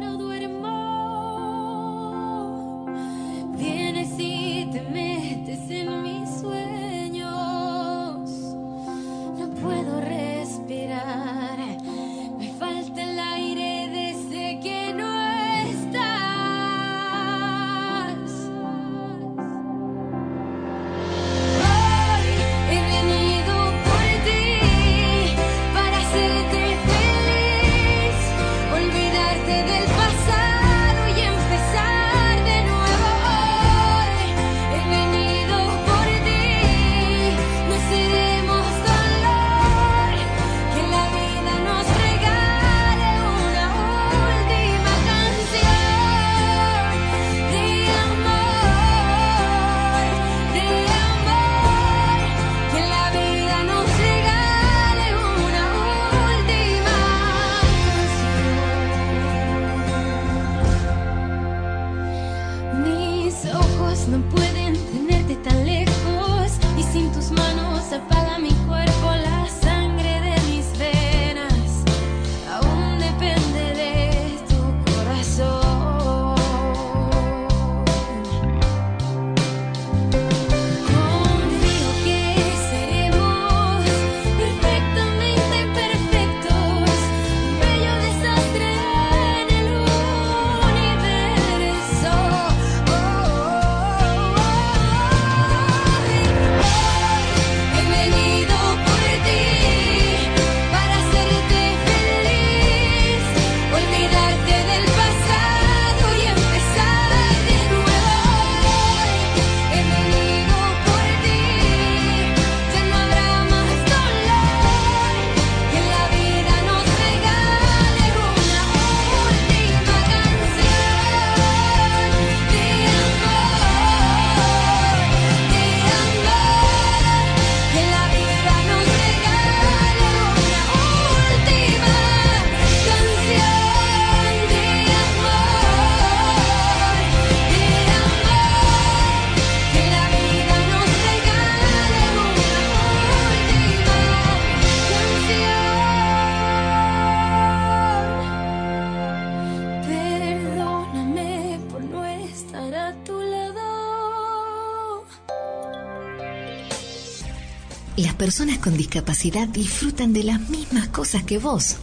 personas con discapacidad disfrutan de las mismas cosas que vos.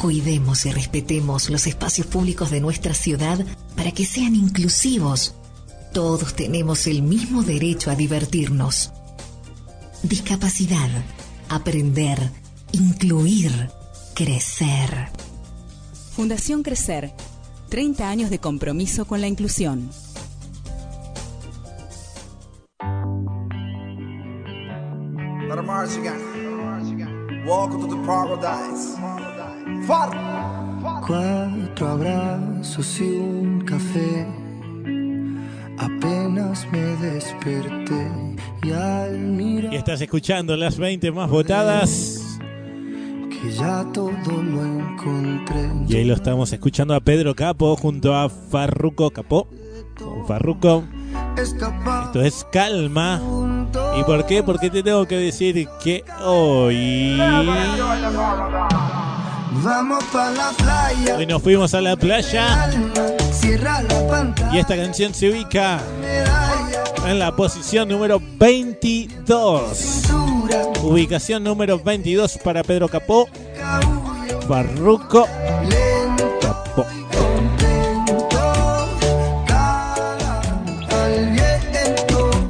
Cuidemos y respetemos los espacios públicos de nuestra ciudad para que sean inclusivos. Todos tenemos el mismo derecho a divertirnos. Discapacidad, aprender, incluir, crecer. Fundación Crecer. 30 años de compromiso con la inclusión. Welcome to the paradise. Far. Cuatro abrazos y un café. Apenas me desperté y al mirar Y estás escuchando las 20 más votadas. que ya todo lo encontré. Y ahí lo estamos escuchando a Pedro Capo junto a Farruco Capó. con Farruko. Esto es calma. ¿Y por qué? Porque te tengo que decir que hoy. Vamos pa' la playa. Hoy nos fuimos a la playa y esta canción se ubica en la posición número 22. Ubicación número 22 para Pedro Capó. Farruko. Capó.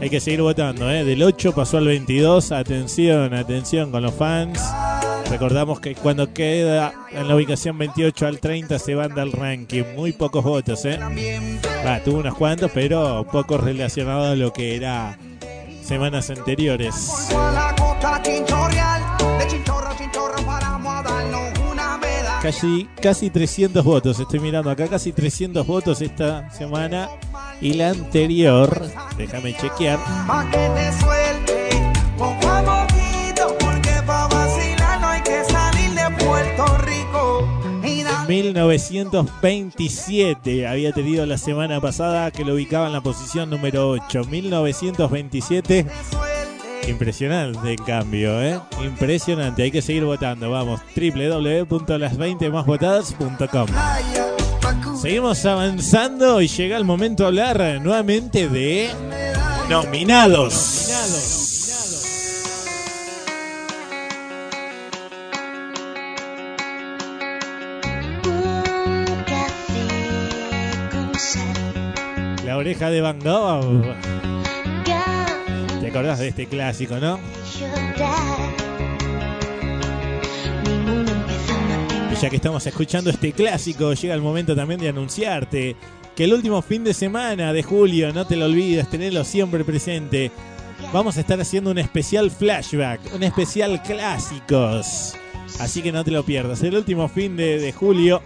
Hay que seguir votando, ¿eh? Del 8 pasó al 22. Atención, atención con los fans. Recordamos que cuando queda en la ubicación 28 al 30 se van del ranking. Muy pocos votos, ¿eh? Va, tuvo unos cuantos, pero pocos relacionados a lo que era semanas anteriores. Casi, casi 300 votos. Estoy mirando acá, casi 300 votos esta semana. Y la anterior, déjame chequear, dar 1927 había tenido la semana pasada que lo ubicaba en la posición número 8. 1927. Impresionante en cambio, ¿eh? Impresionante. Hay que seguir votando. Vamos, www.las20másvotadas.com. Seguimos avanzando y llega el momento de hablar nuevamente de nominados. Sal. La oreja de Van Gogh. Café ¿Te acordás de este clásico, no? Y ya que estamos escuchando este clásico, llega el momento también de anunciarte que el último fin de semana de julio, no te lo olvides, tenelo siempre presente. Vamos a estar haciendo un especial flashback, un especial clásicos. Así que no te lo pierdas. El último fin de, de julio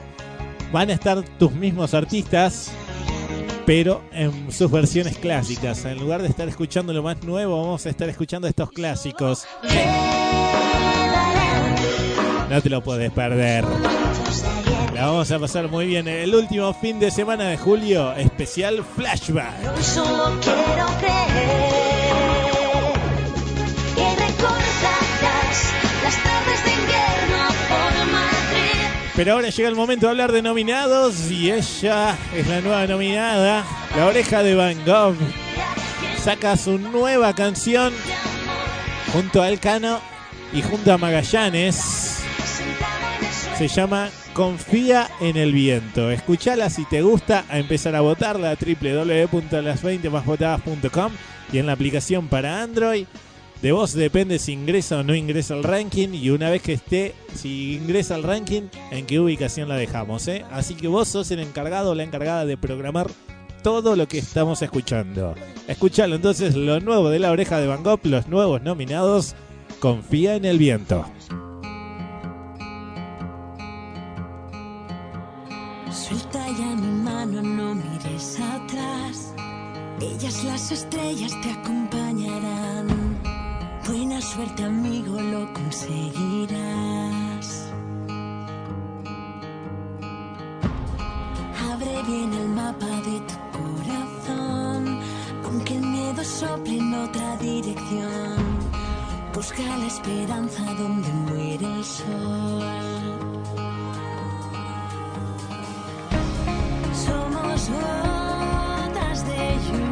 van a estar tus mismos artistas, pero en sus versiones clásicas. En lugar de estar escuchando lo más nuevo, vamos a estar escuchando estos clásicos. No te lo puedes perder. La vamos a pasar muy bien. El último fin de semana de julio, especial flashback. Hoy solo quiero creer Pero ahora llega el momento de hablar de nominados y ella es la nueva nominada, La Oreja de Van Gogh. Saca su nueva canción junto a Elcano y junto a Magallanes. Se llama Confía en el viento. Escuchala si te gusta, a empezar a votarla a www.las20másvotadas.com y en la aplicación para Android. De vos depende si ingresa o no ingresa al ranking y una vez que esté, si ingresa al ranking, en qué ubicación la dejamos. ¿eh? Así que vos sos el encargado o la encargada de programar todo lo que estamos escuchando. Escuchalo entonces, lo nuevo de la oreja de Van Gogh, los nuevos nominados, Confía en el viento. Suelta ya mi mano, no mires atrás. Ellas las estrellas te acompañarán. Buena suerte amigo, lo conseguirás. Abre bien el mapa de tu corazón, aunque el miedo sople en otra dirección. Busca la esperanza donde muere el sol. Somos gotas de lluvia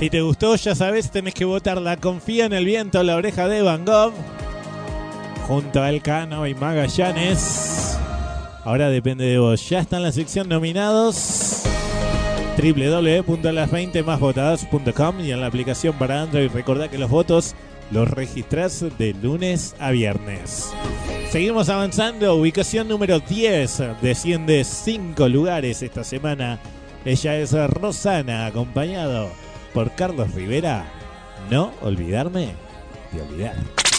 Si te gustó, ya sabes, tenés que votarla. Confía en el viento, la oreja de Van Gogh. Junto a Elcano y Magallanes. Ahora depende de vos. Ya está en la sección nominados www.las20másvotadas.com y en la aplicación para Android. Recordá que los votos los registrás de lunes a viernes. Seguimos avanzando. Ubicación número 10. Desciende 5 lugares esta semana. Ella es Rosana, acompañado por Carlos Rivera. No olvidarme de olvidar.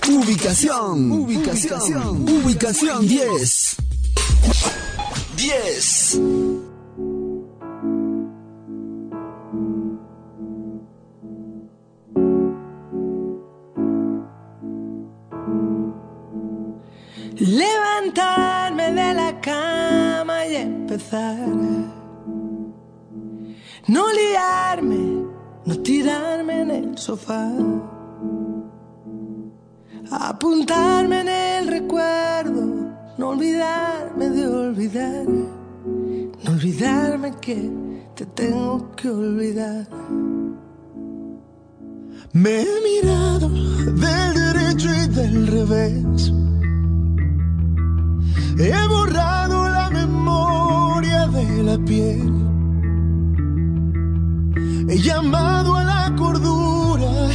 Ubicación, ubicación, ubicación 10. 10. Levantarme de la cama y empezar. No liarme, no tirarme en el sofá. Apuntarme en el recuerdo, no olvidarme de olvidar. No olvidarme que te tengo que olvidar. Me he mirado del derecho y del revés. He borrado la memoria de la piel. He llamado a la cordura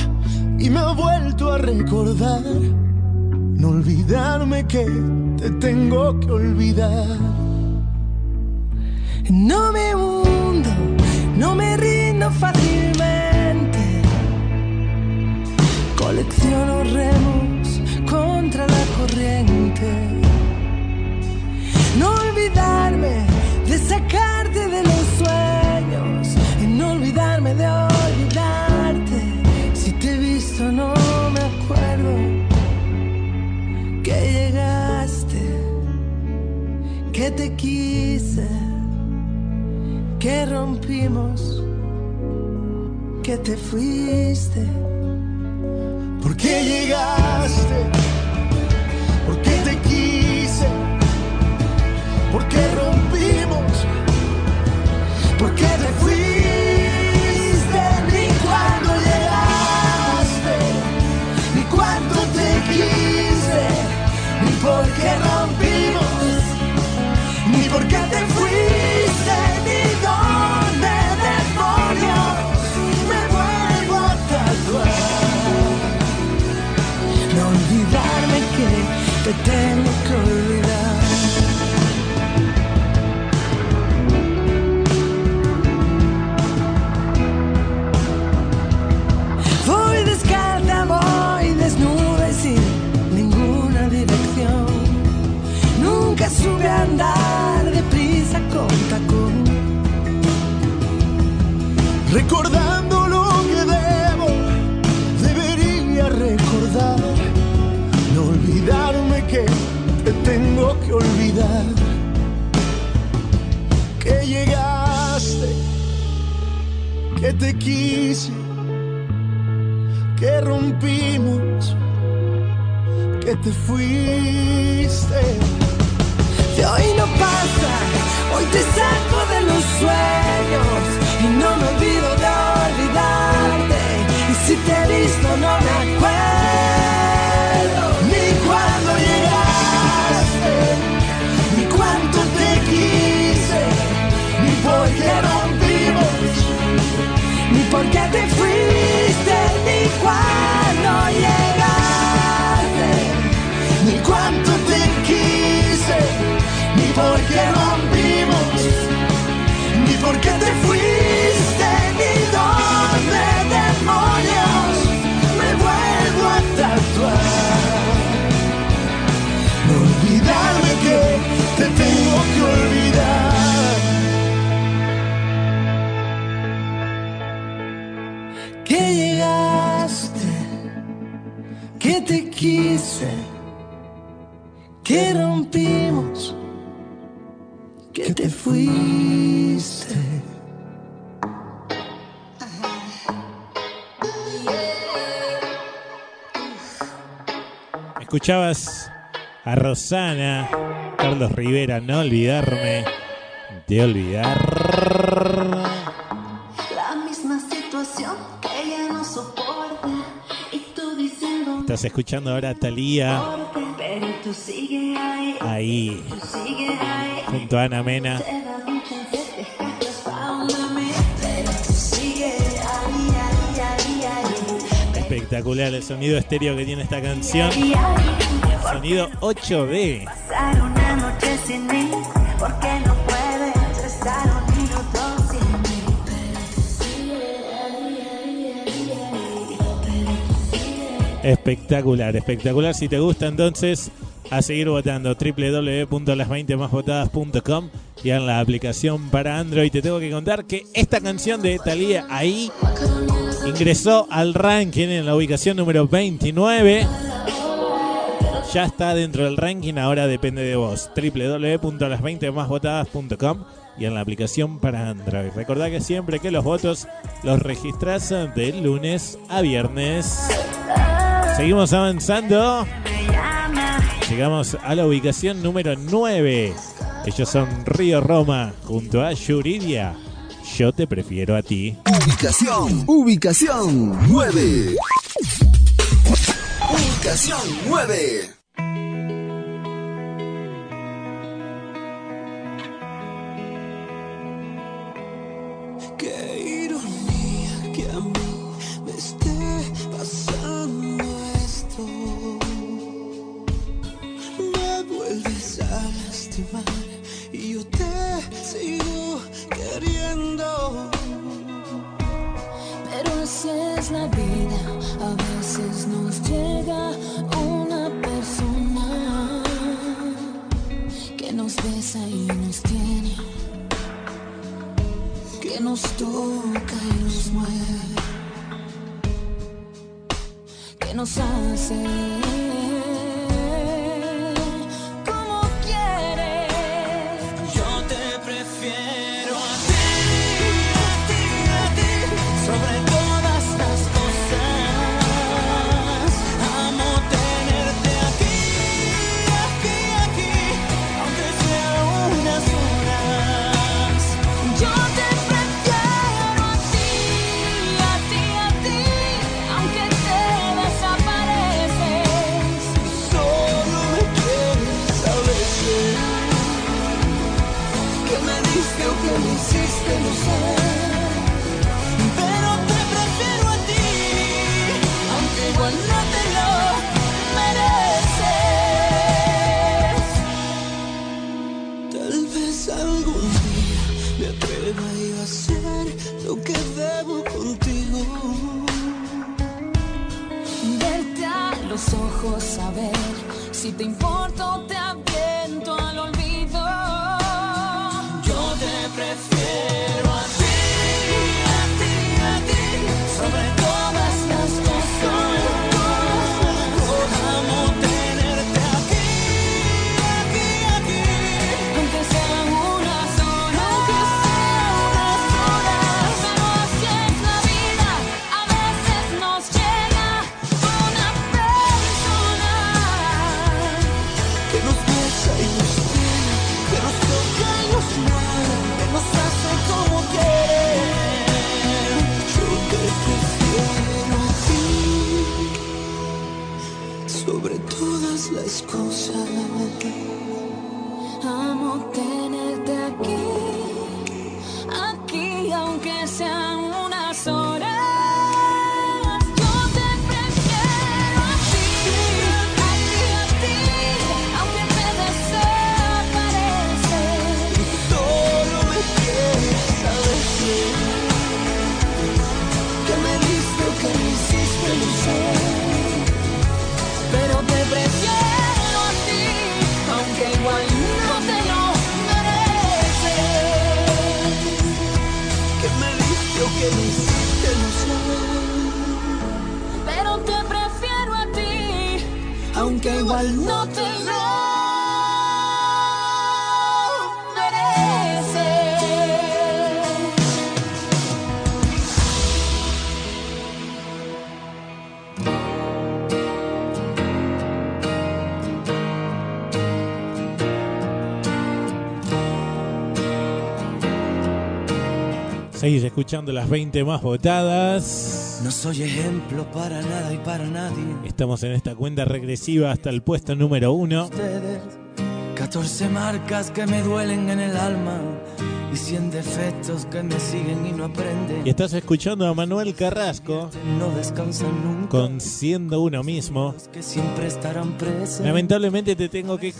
y me ha vuelto a recordar. No olvidarme que te tengo que olvidar. No me hundo, no me rindo fácilmente. Colecciono remos contra la corriente. No olvidarme que rompimos, que te fuiste. ¿Por qué llegaste? ¿Por qué te quise? ¿Por qué rompimos? ¿Por qué te te tengo que te quise, que rompimos, que te fuiste. De hoy no pasa, hoy te saco de los sueños y no me olvido de olvidarte. Y si te he visto no ni por qué te fuiste, ni cuando llegaste, ni cuánto te quise, ni por qué rompimos, ni por qué te fuiste, escuchabas a Rosana, Carlos Rivera, no olvidarme de olvidar. La misma situación que ella no soporta. Y tú diciendo. Estás escuchando ahora a Talía. Ahí. Junto a Ana Mena. espectacular el sonido estéreo que tiene esta canción. Sonido 8D. Espectacular, espectacular. Si te gusta, entonces a seguir votando www.las20másvotadas.com y en la aplicación para Android. Te tengo que contar que esta canción de Thalía ahí Ingresó al ranking en la ubicación número 29. Ya está dentro del ranking, ahora depende de vos. www.las20másvotadas.com y en la aplicación para Android. Recordad que siempre que los votos los registras de lunes a viernes. Seguimos avanzando. Llegamos a la ubicación número 9. Ellos son Río Roma junto a Yuridia yo te prefiero a ti. Ubicación, ubicación 9. Ubicación 9. y nos tiene, que nos toca y nos mueve, que nos hace. se tem fome. cual no Seguís escuchando las 20 más votadas. No soy ejemplo para nada y para nadie. Estamos en esta cuenta regresiva hasta el puesto número uno. Ustedes, 14 marcas que me duelen en el alma y 100 defectos que me siguen y no aprenden. Y estás escuchando a Manuel Carrasco No descansan nunca. con Siendo Uno Mismo. Que siempre estarán presentes. Lamentablemente te tengo que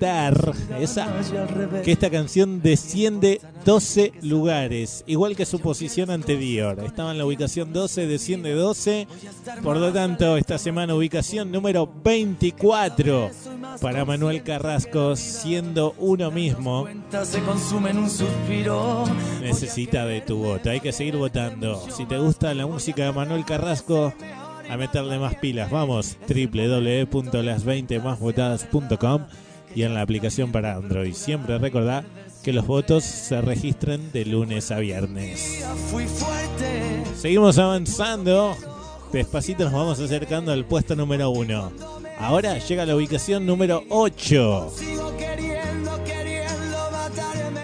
esa, que esta canción desciende 12 lugares, igual que su posición anterior. Estaba en la ubicación 12, desciende 12. Por lo tanto, esta semana ubicación número 24 para Manuel Carrasco, siendo uno mismo. Necesita de tu voto, hay que seguir votando. Si te gusta la música de Manuel Carrasco, a meterle más pilas. Vamos, www.las20másvotadas.com y en la aplicación para Android. Siempre recordá que los votos se registren de lunes a viernes. Seguimos avanzando. Despacito nos vamos acercando al puesto número uno. Ahora llega la ubicación número 8.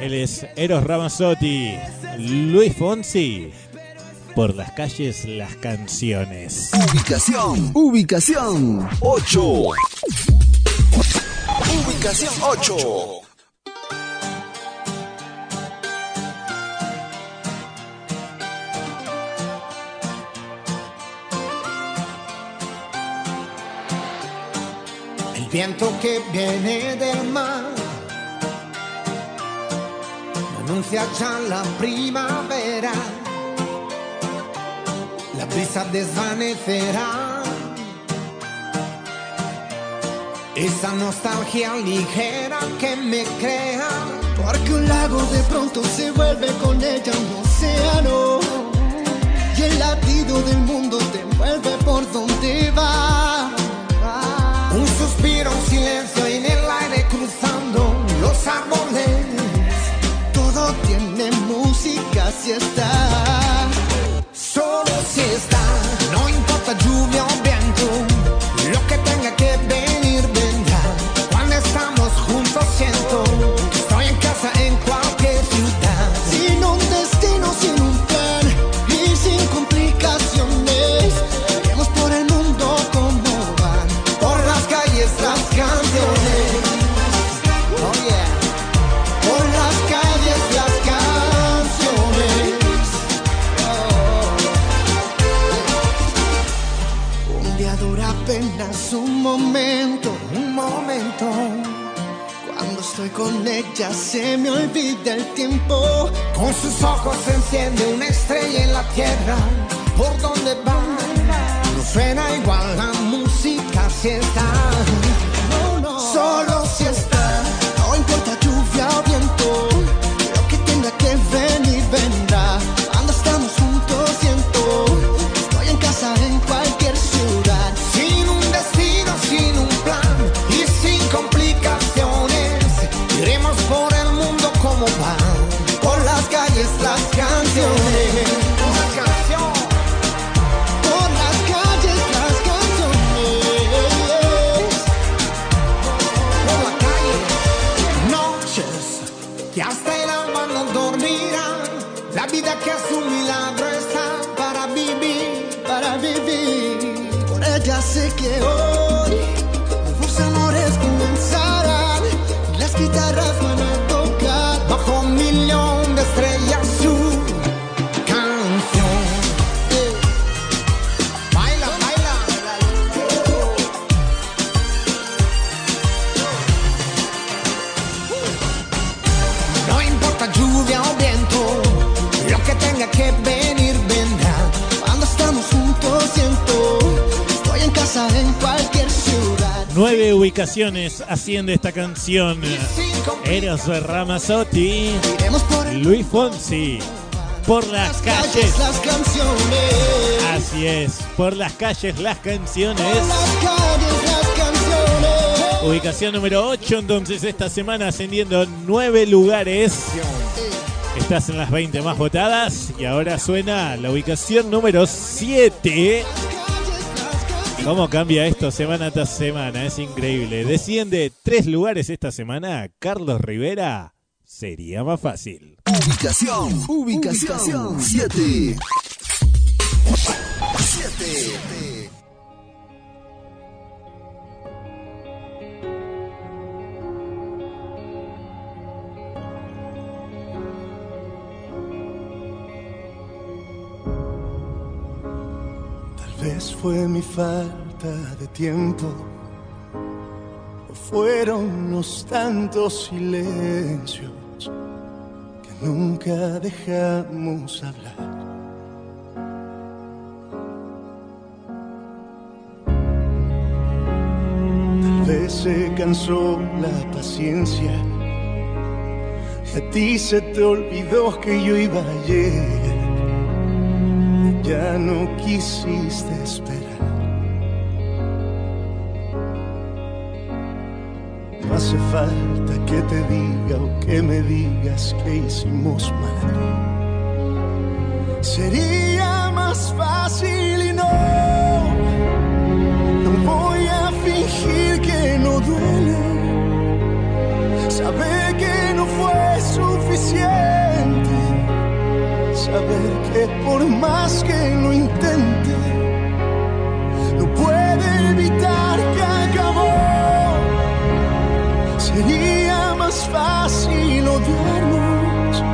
Él es Eros Ramazzotti, Luis Fonsi. Por las calles, las canciones. Ubicación, ubicación 8. Ubicación 8. El viento que viene del mar anuncia ya la primavera. La brisa desvanecerá esa nostalgia ligera que me crea. Porque un lago de pronto se vuelve con ella un océano. Y el latido del mundo te envuelve por donde va. Un suspiro, un silencio en el aire cruzando los árboles. Todo tiene música si está. Solo si está, no importa lluvia ella se me olvida el tiempo. Con sus ojos se enciende una estrella en la tierra. Por donde va, no suena igual la música si está. Que hasta el alma no dormirá. La vida que es un milagro está para vivir. para vivir. Por ella sé que ubicaciones asciende esta canción. Eros Ramazzotti, Luis Fonsi. Por las calles. las canciones. Así es, por las calles, las canciones. Las calles las canciones. Ubicación número 8, entonces esta semana ascendiendo 9 lugares. Estás en las 20 más votadas y ahora suena la ubicación número 7. ¿Cómo cambia esto semana tras semana? Es increíble. Desciende 3 lugares esta semana Carlos Rivera, sería más fácil. Ubicación, ubicación 7. 7. Fue mi falta de tiempo, o fueron los tantos silencios que nunca dejamos hablar. Tal vez se cansó la paciencia y a ti se te olvidó que yo iba a llegar ya no quisiste esperar. No hace falta que te diga o que me digas que hicimos mal. Sería más fácil y no, no voy a fingir que no duele. Saber que no fue suficiente saber que por más que lo intente, no puede evitar que acabó. Sería más fácil odiarnos,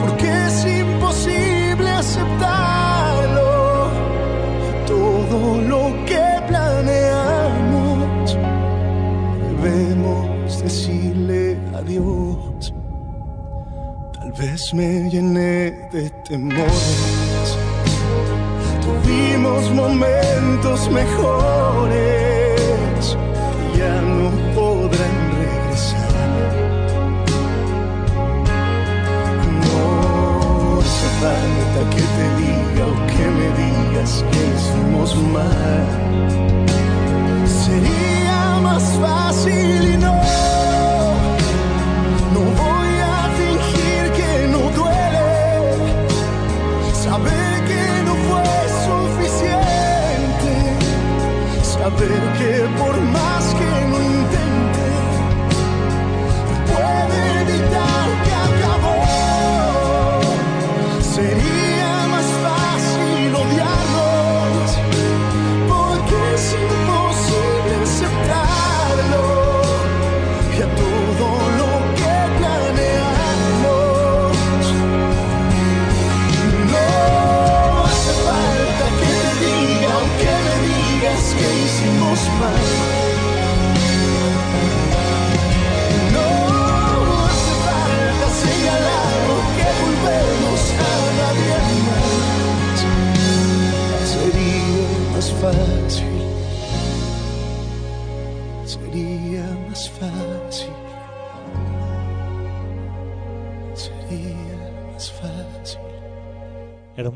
porque es imposible aceptarlo. Todo lo que planeamos, debemos decirle adiós. Vez me llené de temores. Tuvimos momentos mejores ya no podrán regresar. No hace falta que te diga o que me digas que hicimos mal. Sería más fácil y. No saber que por más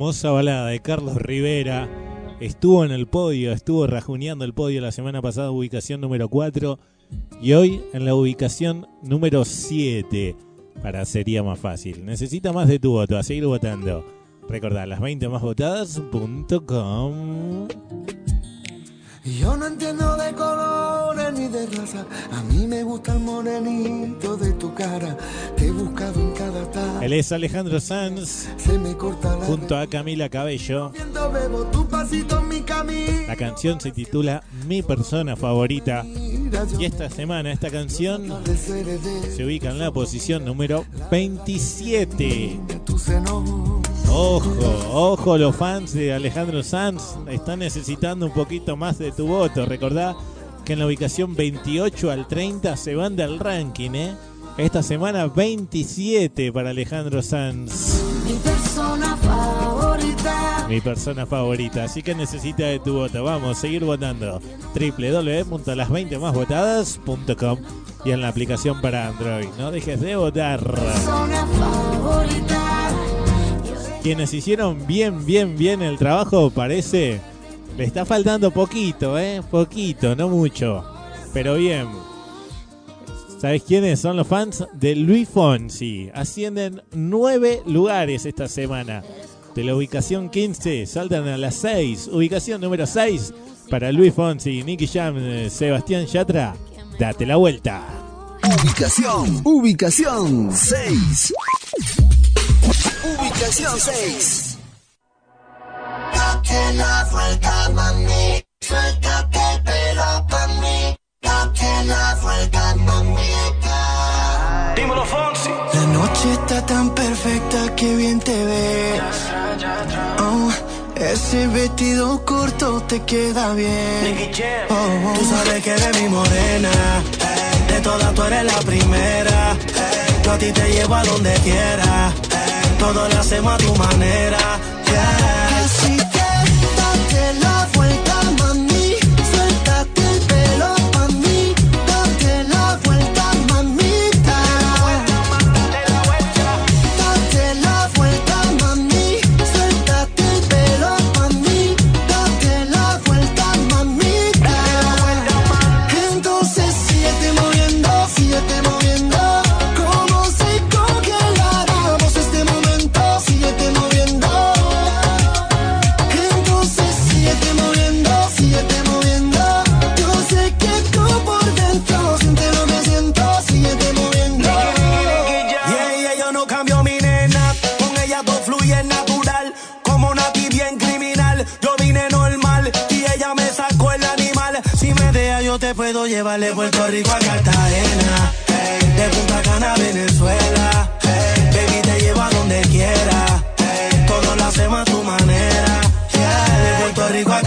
Hermosa balada de Carlos Rivera. Estuvo en el podio, estuvo rajuneando el podio la semana pasada, ubicación número 4. Y hoy en la ubicación número 7. Para sería más fácil. Necesita más de tu voto, a seguir votando. Recordad, las 20 más votadas.com. Yo no entiendo de colores ni de raza. A mí me gusta el morenito de tu cara. Te he buscado en cada tarde. Él es Alejandro Sanz, Se me corta la junto a Camila Cabello. bebo tu pasito en mi camino. La canción se titula Mi persona favorita. Y esta semana esta canción se ubica en la posición número 27. Ojo, ojo los fans de Alejandro Sanz están necesitando un poquito más de tu voto. Recordá que en la ubicación 28 al 30 se van del ranking, ¿eh? Esta semana 27 para Alejandro Sanz. Mi persona favorita. Mi persona favorita, así que necesita de tu voto. Vamos, seguir votando. www.las20másvotadas.com y en la aplicación para Android. No dejes de votar. Persona favorita. Quienes hicieron bien, bien, bien el trabajo, parece. Le está faltando poquito, ¿eh? Poquito, no mucho. Pero bien. ¿Sabes quiénes son los fans de Luis Fonsi? Ascienden nueve lugares esta semana. De la ubicación 15 saltan a las 6. Ubicación número 6 para Luis Fonsi, Nicky Jam, Sebastián Yatra. Date la vuelta. Ubicación, ubicación 6. Ubicación 6. Date la vuelta, mami. Suéltate el pelo pa' mí. Date la vuelta, mamita. Dímelo, Fonsi. La noche está tan perfecta que bien te ves. Oh, ese vestido corto te queda bien. Oh, Tú sabes que eres mi morena. De todas tú eres la primera. Yo a ti te llevo a donde quiera. Todo lo hacemos a tu manera. yeah. Puedo llevar de Puerto Rico a Cartagena. De Punta Cana a Venezuela. Baby, te llevo a donde quiera. Todo lo hacemos a tu manera. De Puerto Rico a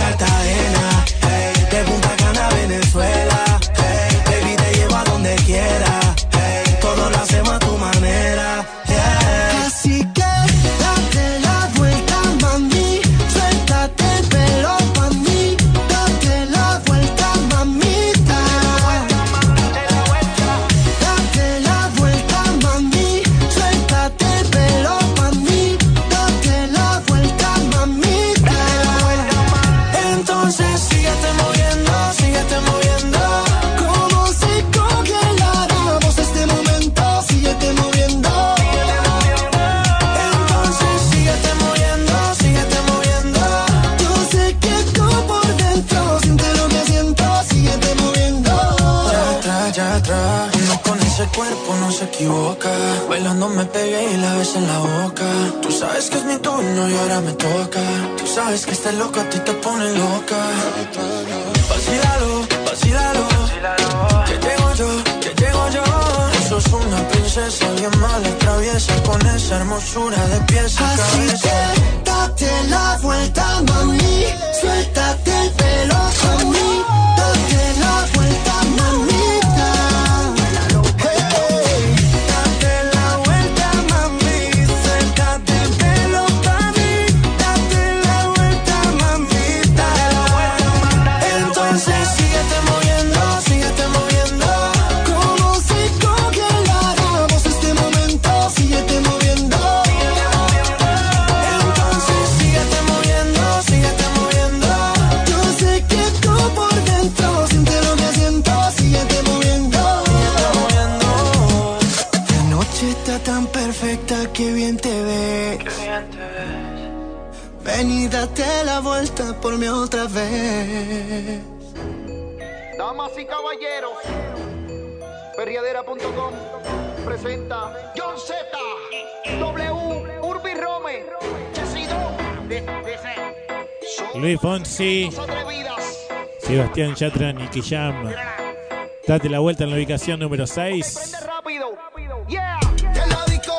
Jam. Date la vuelta en la ubicación número 6. rápido, yeah, que la disco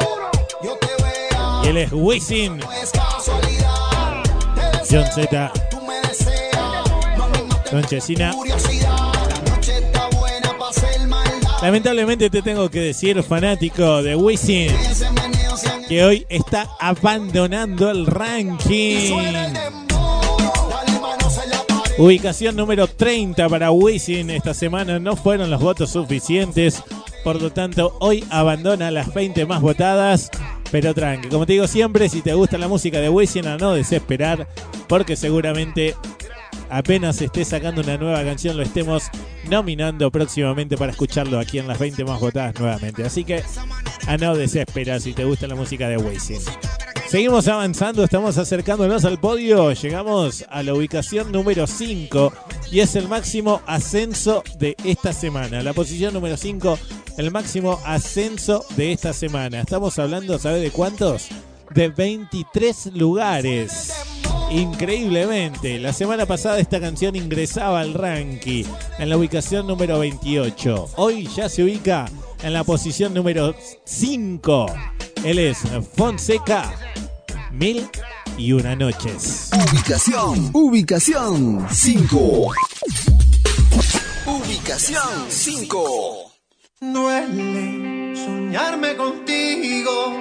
yo te vea, Y él es Wisin. John Z. Don Chesina. Lamentablemente te tengo que decir, fanático de Wisin, que hoy está abandonando el ranking. Ubicación número 30 para Wisin. Esta semana no fueron los votos suficientes. Por lo tanto, hoy abandona las 20 más votadas. Pero tranqui, como te digo siempre, si te gusta la música de Wisin, a no desesperar. Porque seguramente apenas esté sacando una nueva canción, lo estemos nominando próximamente para escucharlo aquí en las 20 más votadas nuevamente. Así que a no desesperar si te gusta la música de Wisin. Seguimos avanzando, estamos acercándonos al podio. Llegamos a la ubicación número 5 y es el máximo ascenso de esta semana. La posición número 5 el máximo ascenso de esta semana. Estamos hablando, ¿sabe de cuántos? De 23 lugares. Increíblemente, la semana pasada esta canción ingresaba al ranking en la ubicación número 28. Hoy ya se ubica en la posición número 5. Él es Fonseca, Mil y una noches. Ubicación, ubicación 5. Ubicación 5. Duele soñarme contigo.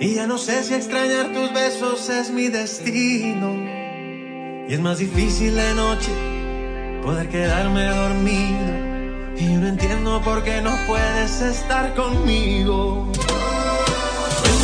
Y ya no sé si extrañar tus besos es mi destino. Y es más difícil de noche poder quedarme dormido. Y yo no entiendo por qué no puedes estar conmigo.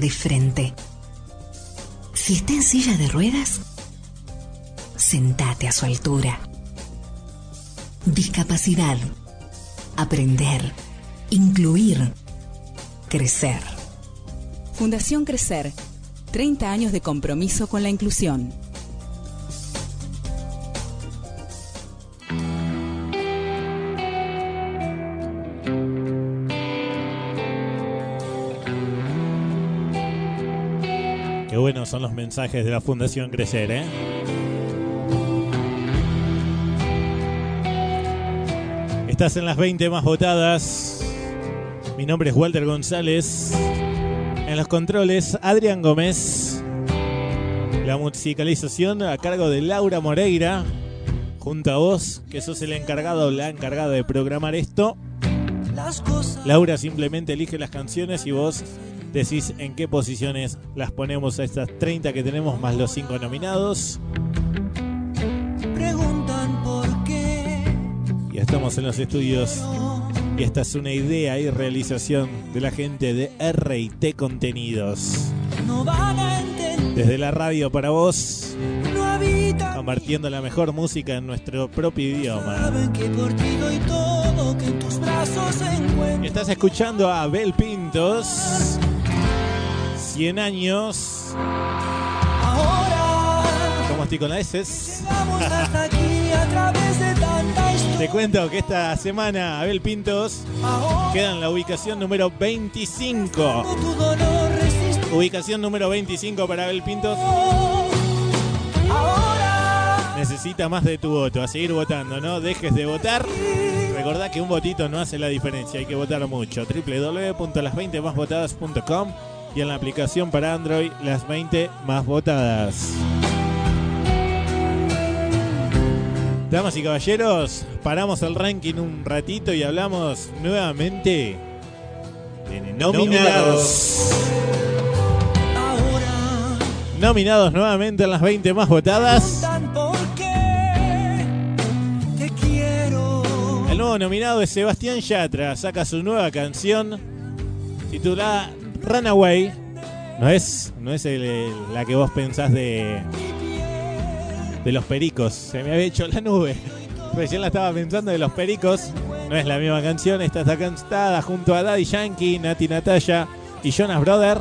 de frente. Si está en silla de ruedas, sentate a su altura. Discapacidad. Aprender. Incluir. Crecer. Fundación Crecer. 30 años de compromiso con la inclusión. Son los mensajes de la Fundación Crecer, ¿eh? Estás en las 20 más votadas. Mi nombre es Walter González. En los controles, Adrián Gómez. La musicalización a cargo de Laura Moreira. junto a vos, que sos el encargado o la encargada de programar esto. Laura simplemente elige las canciones y vos decís en qué posiciones las ponemos a estas 30 que tenemos más los 5 nominados. preguntan por qué. Y estamos en los estudios. Y esta es una idea y realización de la gente de RT Contenidos. No van a. Desde la radio para vos, No compartiendo la mejor música en nuestro propio idioma. Saben que por ti doy todo, que en tus brazos se encuentra. Estás escuchando a Abel Pintos. 100 años. Ahora ¿Cómo estoy con la S? Te cuento que esta semana Abel Pintos queda en la ubicación número 25. Tu dolor resiste. Ubicación número 25 para Abel Pintos. Ahora Necesita más de tu voto. A seguir votando, no dejes de votar. Recordá que un votito no hace la diferencia, hay que votar mucho. www.las20másvotadas.com y en la aplicación para Android, las 20 más votadas. Damas y caballeros, paramos el ranking un ratito y hablamos nuevamente de nominados. Nominados nuevamente en las 20 más votadas. El nuevo nominado es Sebastián Yatra, saca su nueva canción titulada Runaway. No es, no es la que vos pensás de, de los pericos. Se me había hecho la nube. Recién la estaba pensando de los pericos. No es la misma canción. Esta está cantada junto a Daddy Yankee, Nati Natalia y Jonas Brother.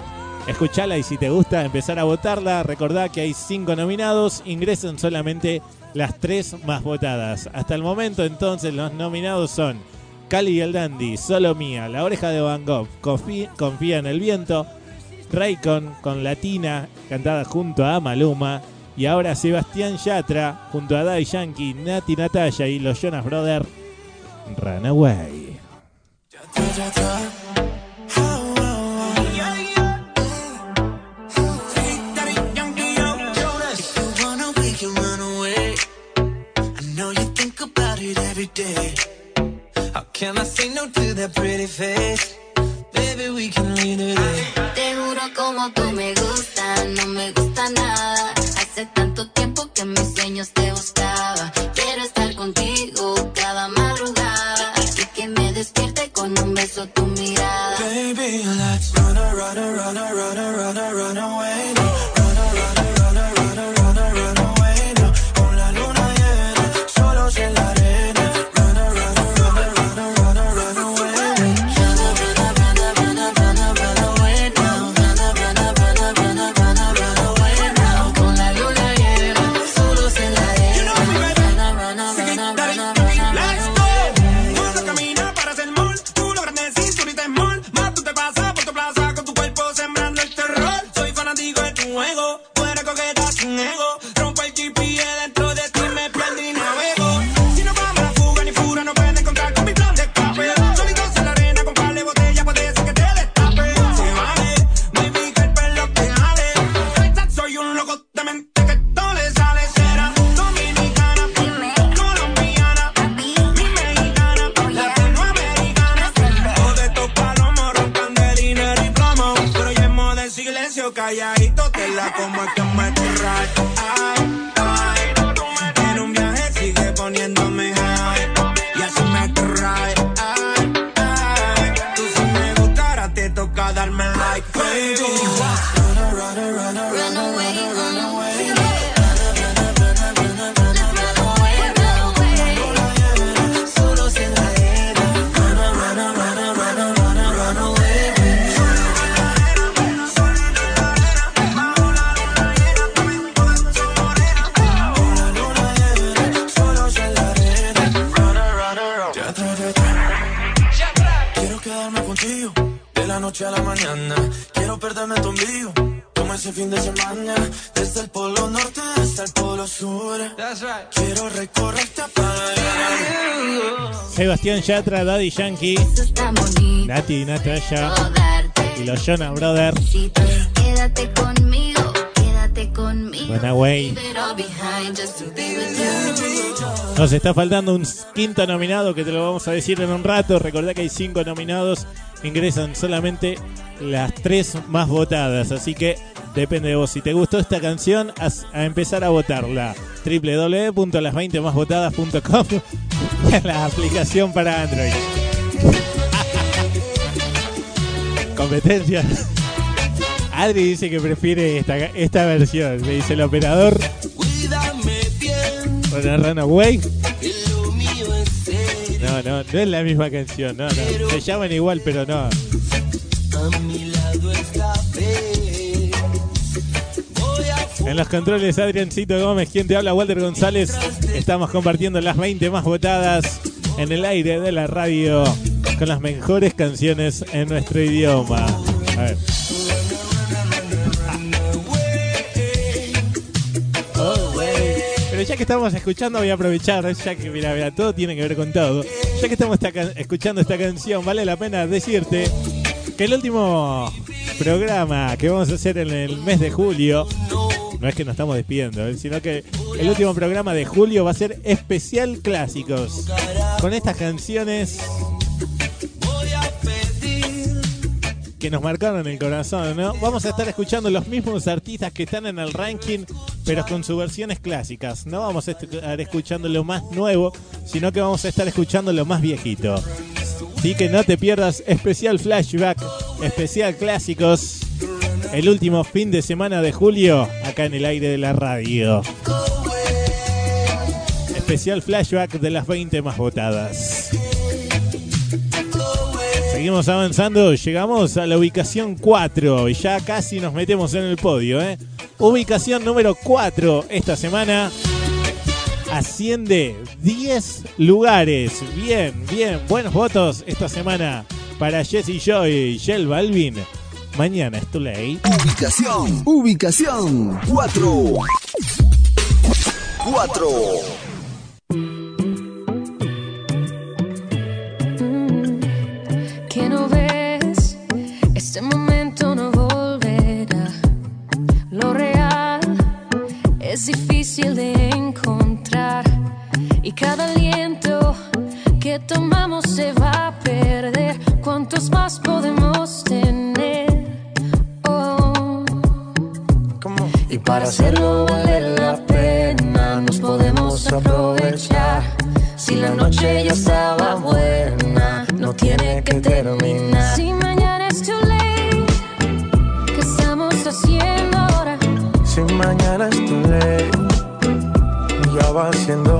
Escuchala y si te gusta empezar a votarla, recordá que hay cinco nominados. Ingresen solamente las tres más votadas. Hasta el momento entonces los nominados son Cali y el Dandy, Solo Mía, La Oreja de Van Gogh, Confí- Confía en el Viento, Raycon con Latina, cantada junto a Maluma, y ahora Sebastián Yatra junto a Daddy Yankee, Nati Natalia y los Jonas Brothers, Runaway. Can run. I say no to that pretty face? Baby, we can leave today. Te juro como tú me gustas, no me gusta nada. Hace tanto tiempo que en mis sueños te buscaba. Quiero estar contigo cada madrugada. Y que me despierte con un beso tu mirada. Baby, let's run, run, run, run, a, run, a, run away. Yatra, Daddy Yankee, Nati Natalia y los Jonas Brothers, Quédate conmigo, quédate conmigo. Runaway. Nos está faltando un quinto nominado que te lo vamos a decir en un rato. Recordá que hay cinco nominados. Ingresan solamente las tres más votadas. Así que depende de vos. Si te gustó esta canción, haz- a empezar a votarla. www.las20másvotadas.com La aplicación para Android. Competencia. Adri dice que prefiere esta, esta versión. Le dice el operador. Rana Runaway. No, no, no es la misma canción. No, no. Se llaman igual, pero no. En los controles, Adriancito Gómez, quien te habla, Walter González. Estamos compartiendo las 20 más votadas en el aire de la radio con las mejores canciones en nuestro idioma. A ver. Pero ya que estamos escuchando, voy a aprovechar, ya que mira, mira, todo tiene que ver con todo. Ya que estamos escuchando esta canción, vale la pena decirte que el último programa que vamos a hacer en el mes de julio, no es que nos estamos despidiendo, ¿eh? sino que el último programa de julio va a ser especial clásicos. Con estas canciones que nos marcaron el corazón, ¿no? Vamos a estar escuchando los mismos artistas que están en el ranking, pero con sus versiones clásicas. No vamos a estar escuchando lo más nuevo, sino que vamos a estar escuchando lo más viejito. Así que no te pierdas especial flashback, especial clásicos, el último fin de semana de julio, acá en el aire de la radio. Especial flashback de las 20 más votadas. Seguimos avanzando, llegamos a la ubicación 4 y ya casi nos metemos en el podio. ¿eh? Ubicación número 4 esta semana asciende 10 lugares. Bien, bien, buenos votos esta semana para Jesse Joy y Shell Balvin. Mañana es too late. Ubicación, ubicación 4. 4. que no ves, este momento no volverá. Lo real es difícil de encontrar y cada aliento que tomamos se va a perder. ¿Cuántos más podemos Y para hacerlo vale la pena, nos podemos aprovechar. Si la noche ya estaba buena, no tiene que terminar. Si mañana es too late, ¿qué estamos haciendo ahora? Si mañana es tu ley, ya va siendo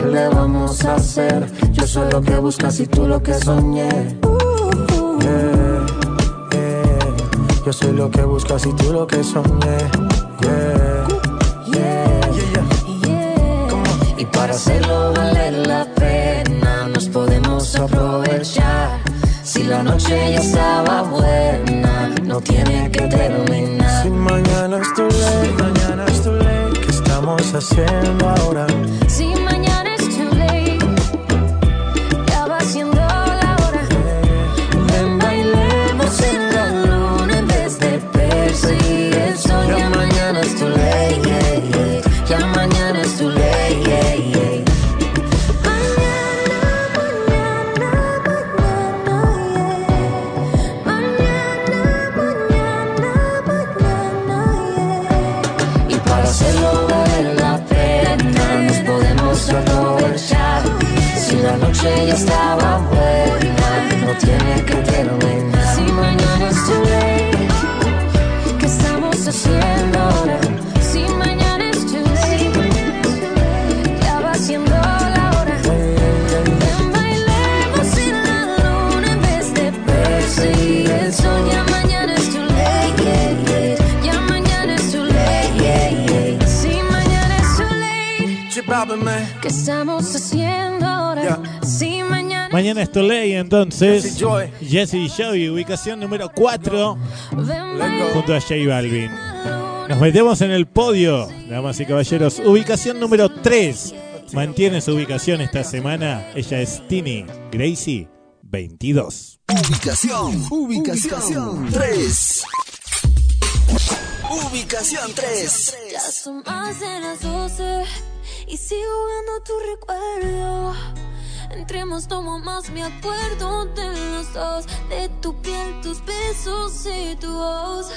¿qué le vamos a hacer? Yo soy lo que buscas y tú lo que soñé. Yeah, yeah. Yo soy lo que buscas y tú lo que soñé. Yeah. Y para hacerlo vale la pena, nos podemos aprovechar. Si la noche ya estaba buena, no tiene que terminar. Si mañana es tu ley, mañana es tu ley. ¿Qué estamos haciendo ahora? Si mañana noche ya estaba buena No tiene que terminar Si mañana es too late ¿Qué estamos haciendo ahora? Si mañana es too late Ya va siendo la hora Ven, bailemos en la luna En vez de perseguir el sol Ya mañana es too late. Ya mañana es too late Si mañana es too late ¿Qué estamos haciendo? Mañana. Es Toley, entonces. Jesse y Joey, ubicación número 4, junto a J Balvin. Nos metemos en el podio, damas y caballeros. Ubicación número 3. Mantiene su ubicación esta semana. Ella es Tini Gracie 22. Ubicación, ubicación 3. Ubicación 3. Ya son más de las 12 y sigo viendo tu recuerdo. Entremos, tomo más, me acuerdo de los dos, de tu piel, tus besos y tu voz.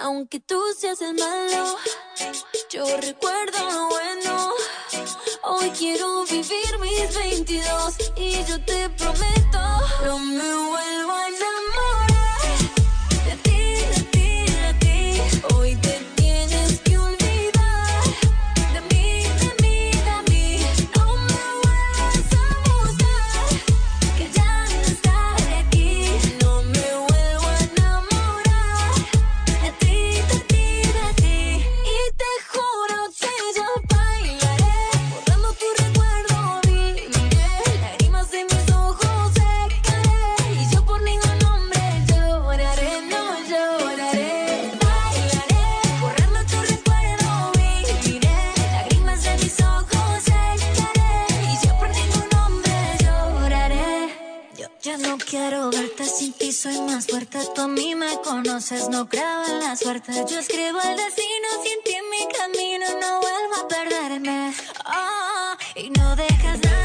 Aunque tú seas el malo, yo recuerdo lo bueno. Hoy quiero vivir mis 22 y yo te prometo, no me vuelvo a enamorar. Tú a mí me conoces, no creo en la suerte. Yo escribo el destino sin ti mi camino, no vuelvo a perderme. Ah, y no dejas nada,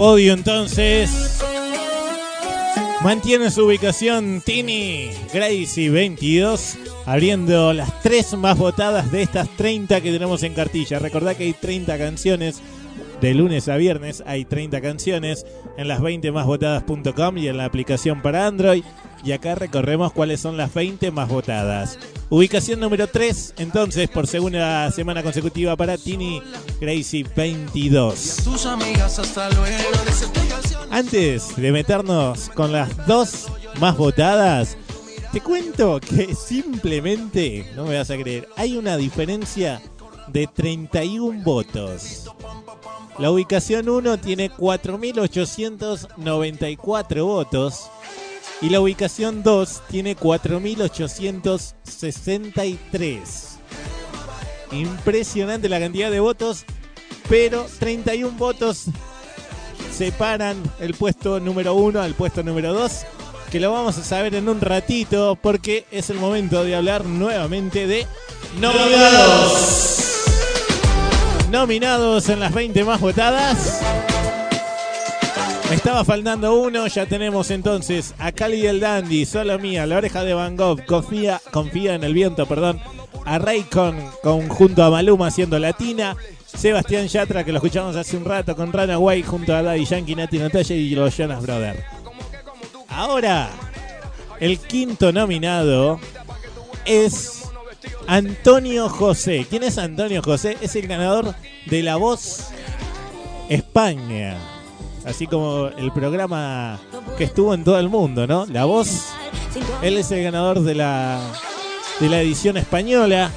Podio entonces. Mantiene su ubicación Tini Gracie 22, abriendo las tres más votadas de estas 30 que tenemos en cartilla. Recordad que hay 30 canciones de lunes a viernes, hay 30 canciones en las 20 más votadas.com y en la aplicación para Android. Y acá recorremos cuáles son las 20 más votadas. Ubicación número 3, entonces, por segunda semana consecutiva para Tini Gracie 22. Tus amigas hasta luego. Antes de meternos con las dos más votadas, te cuento que simplemente, no me vas a creer, hay una diferencia de 31 votos. La ubicación 1 tiene 4.894 votos y la ubicación 2 tiene 4.863. Impresionante la cantidad de votos, pero 31 votos separan el puesto número 1 al puesto número 2, que lo vamos a saber en un ratito porque es el momento de hablar nuevamente de nominados. Nominados en las 20 más votadas. Me estaba faltando uno, ya tenemos entonces a Cali el Dandy, Solo Mía, La Oreja de Van Gogh, Confía, confía en el Viento, perdón, a Raycon con, junto a Maluma haciendo Latina, Sebastián Yatra, que lo escuchamos hace un rato con Runaway junto a Daddy Yankee, Nati Natalia y los Jonas Brothers. Ahora, el quinto nominado es Antonio José. ¿Quién es Antonio José? Es el ganador de La Voz España. Así como el programa que estuvo en todo el mundo, ¿no? La Voz. Él es el ganador de la, de la edición española.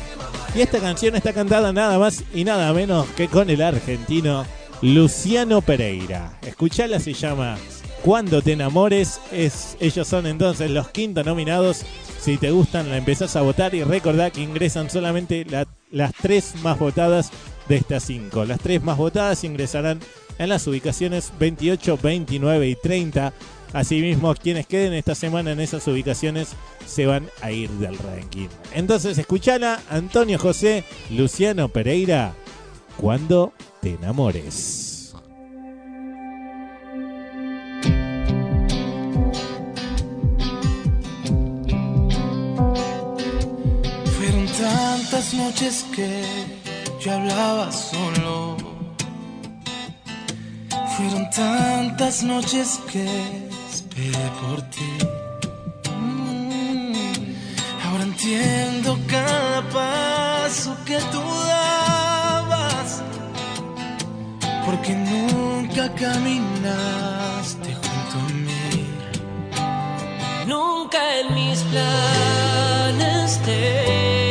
Y esta canción está cantada nada más y nada menos que con el argentino Luciano Pereira. Escuchala, se llama Cuando te enamores. Es, ellos son entonces los quintos nominados. Si te gustan, la empezás a votar y recordá que ingresan solamente la- las tres más votadas de estas cinco. Las tres más votadas ingresarán en las ubicaciones 28, 29 y 30. Asimismo, quienes queden esta semana en esas ubicaciones se van a ir del ranking. Entonces, escuchala, Antonio José, Luciano Pereira, cuando te enamores. Tantas noches que yo hablaba solo. Fueron tantas noches que esperé por ti. Mm, Ahora entiendo cada paso que tú dabas. Porque nunca caminaste junto a mí. Nunca en mis planes te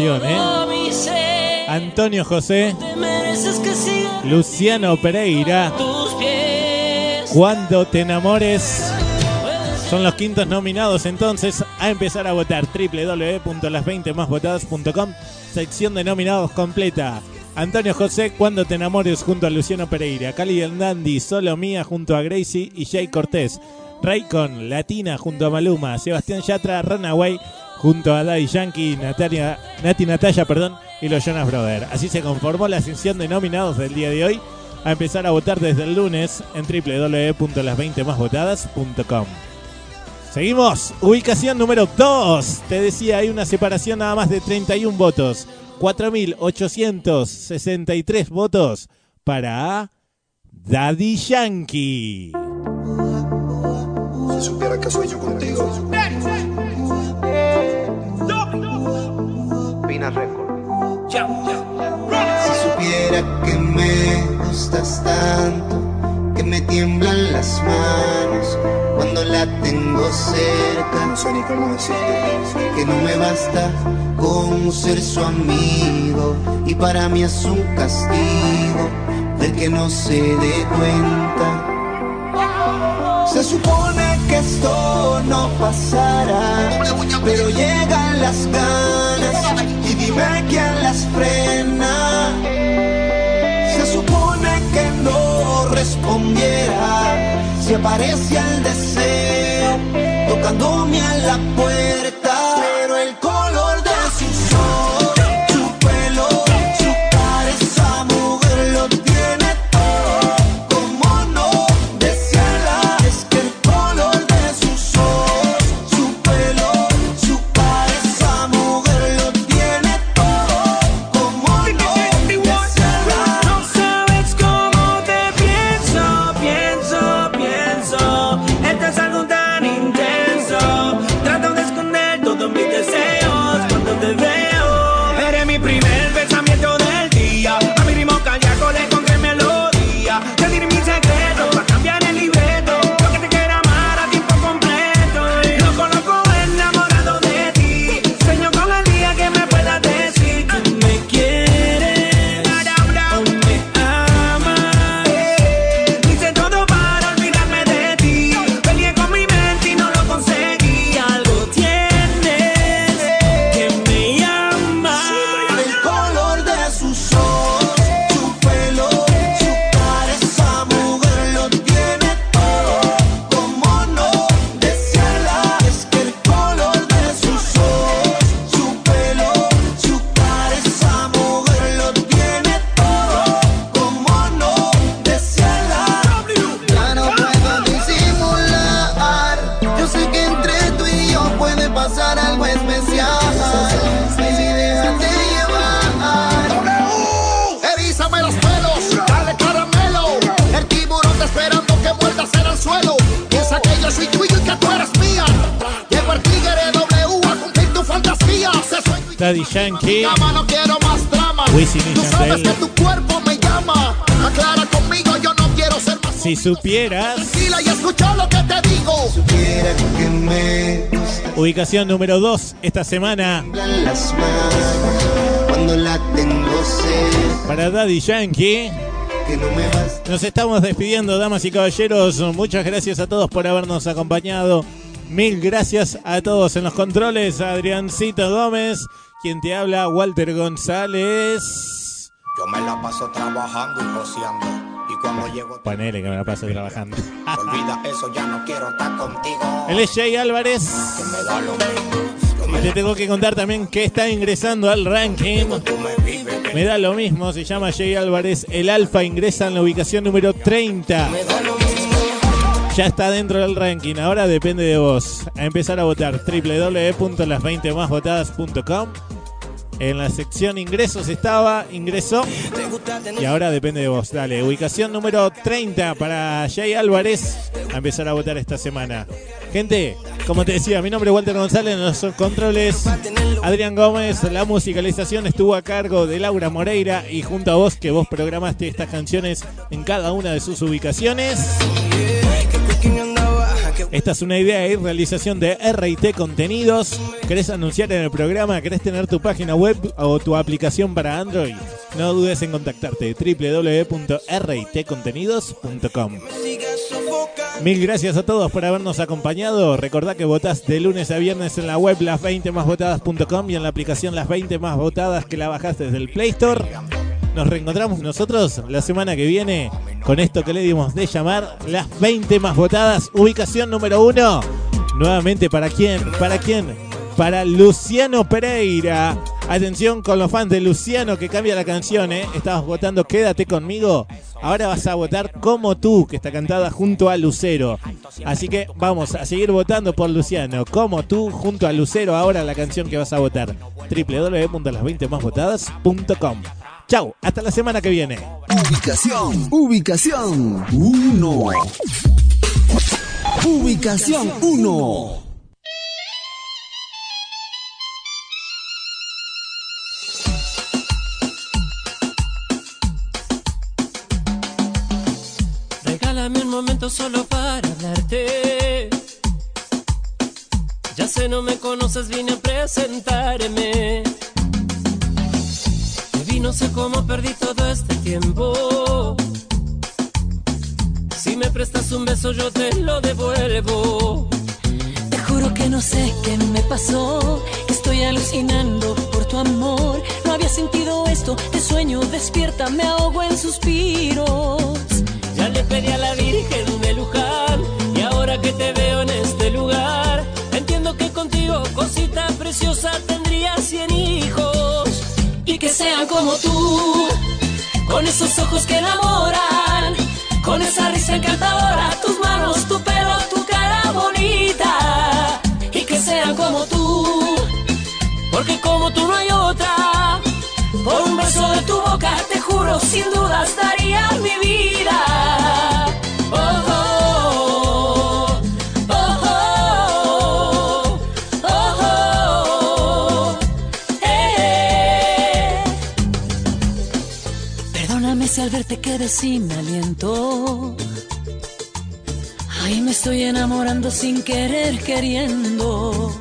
¿eh? Antonio José, Luciano Pereira, cuando te enamores. Son los quintos nominados entonces a empezar a votar www.las20másvotadas.com sección de nominados completa. Antonio José, cuando te enamores junto a Luciano Pereira, Cali el Dandy, Solo Mía junto a Gracie y Jay Cortés, Raycon, Latina junto a Maluma, Sebastián Yatra, Runaway junto a Daddy Yankee, Natalia, Nati Natalia, perdón, y los Jonas Brothers. Así se conformó la sección de nominados del día de hoy. A empezar a votar desde el lunes en www.las20másvotadas.com. Seguimos, ubicación número 2. Te decía, hay una separación nada más de 31 votos. 4.863 votos para Daddy Yankee. Si supiera que soy yo contigo. Record. Si supiera que me gustas tanto, que me tiemblan las manos cuando la tengo cerca. No sé ni cómo decirte. Que no me basta con ser su amigo y para mí es un castigo del que no se dé cuenta. Se supone que esto no pasará, pero llegan las ganas dime quién las frena. Se supone que no respondiera si aparece el deseo tocándome a la puerta, supieras, tranquila y escucha lo que te digo. Supiera que me ubicación número 2 esta semana las manos cuando la tengo cerca. para Daddy Yankee. Que no me vas Nos estamos despidiendo, damas y caballeros. Muchas gracias a todos por habernos acompañado. Mil gracias a todos en los controles. Adriancito Gómez, quien te habla, Walter González. Yo me la paso trabajando y joseando. Cuando llego, Ponele que me la paso trabajando. olvida eso, ya no quiero estar contigo. Él es Jay Álvarez. Que me da lo mismo. Y te tengo que contar también que está ingresando al ranking. Me da lo mismo, se llama Jay Álvarez. El Alfa ingresa en la ubicación número 30. Ya está dentro del ranking, ahora depende de vos. A empezar a votar www.las20másvotadas.com. En la sección ingresos estaba, ingresó. Y ahora depende de vos. Dale, ubicación número 30 para Jay Álvarez. A empezar a votar esta semana. Gente, como te decía, mi nombre es Walter González. En los controles, Adrián Gómez. La musicalización estuvo a cargo de Laura Moreira. Y junto a vos, que vos programaste estas canciones en cada una de sus ubicaciones. Esta es una idea y realización de RT Contenidos. ¿Querés anunciar en el programa? ¿Querés tener tu página web o tu aplicación para Android? No dudes en contactarte www.rtcontenidos.com. Mil gracias a todos por habernos acompañado. Recordá que votás de lunes a viernes en la web las20másvotadas.com y en la aplicación Las 20 Más Votadas que la bajás desde el Play Store. Nos reencontramos nosotros la semana que viene con esto que le dimos de llamar las 20 más votadas. Ubicación número uno. Nuevamente, ¿para quién? ¿Para quién? Para Luciano Pereira. Atención con los fans de Luciano que cambia la canción, ¿eh? Estabas votando Quédate conmigo. Ahora vas a votar Como tú, que está cantada junto a Lucero. Así que vamos a seguir votando por Luciano. Como tú, junto a Lucero. Ahora la canción que vas a votar. www.las20másvotadas.com. Chau, hasta la semana que viene. Ubicación, ubicación 1. Ubicación 1. Regálame un momento solo para hablarte. Ya sé, no me conoces, vine a presentarme. Vi, no sé cómo perdí todo este tiempo. Si me prestas un beso, yo te lo devuelvo. Te juro que no sé qué me pasó, estoy alucinando por tu amor. No había sentido esto, te sueño, despierta, me ahogo en suspiros. Ya le pedí a la Virgen de Luján y ahora que te veo en este lugar, entiendo que contigo, cosita preciosa, tendría cien hijos Y sean como tú, con esos ojos que enamoran, con esa risa encantadora, tus manos, tu pelo, tu cara bonita. Y que sean como tú, porque como tú no hay otra. por un beso de tu boca, te juro, sin dudas daría mi vida. Al verte quedé sin aliento. Ay, me estoy enamorando sin querer, queriendo.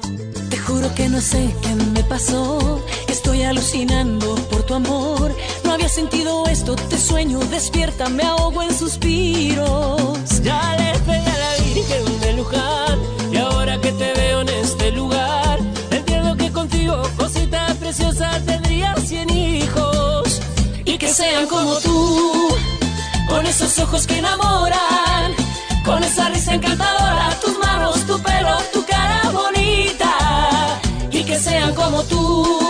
Te juro que no sé qué me pasó. Estoy alucinando por tu amor. No había sentido esto, te sueño, despierta, me ahogo en suspiros. Ya le pedí a la Virgen de Luján y ahora que te veo en este lugar, entiendo que contigo, cosita preciosa, tendría cien que sean como tú, con esos ojos que enamoran, con esa risa encantadora, tus manos, tu pelo, tu cara bonita, y que sean como tú,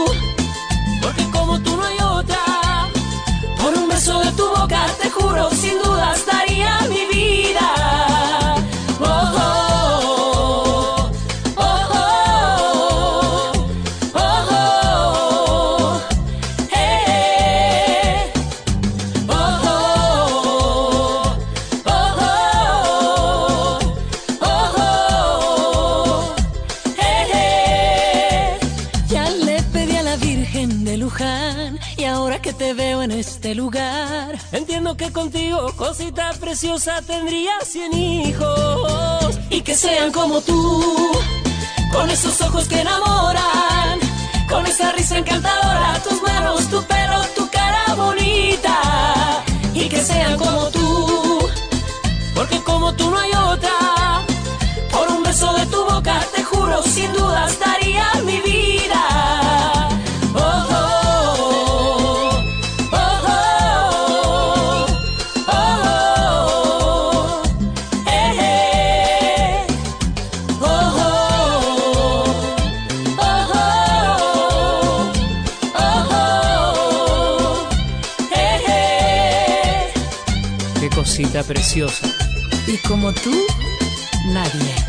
cosita preciosa, tendría cien hijos y que sean como tú, con esos ojos que enamoran, con esa risa encantadora, tus manos, tu pelo, tu cara bonita y que sean como tú, porque como tú no hay otra. Por un beso de tu boca, te juro, sin dudas daría mi vida. Y como tú, nadie.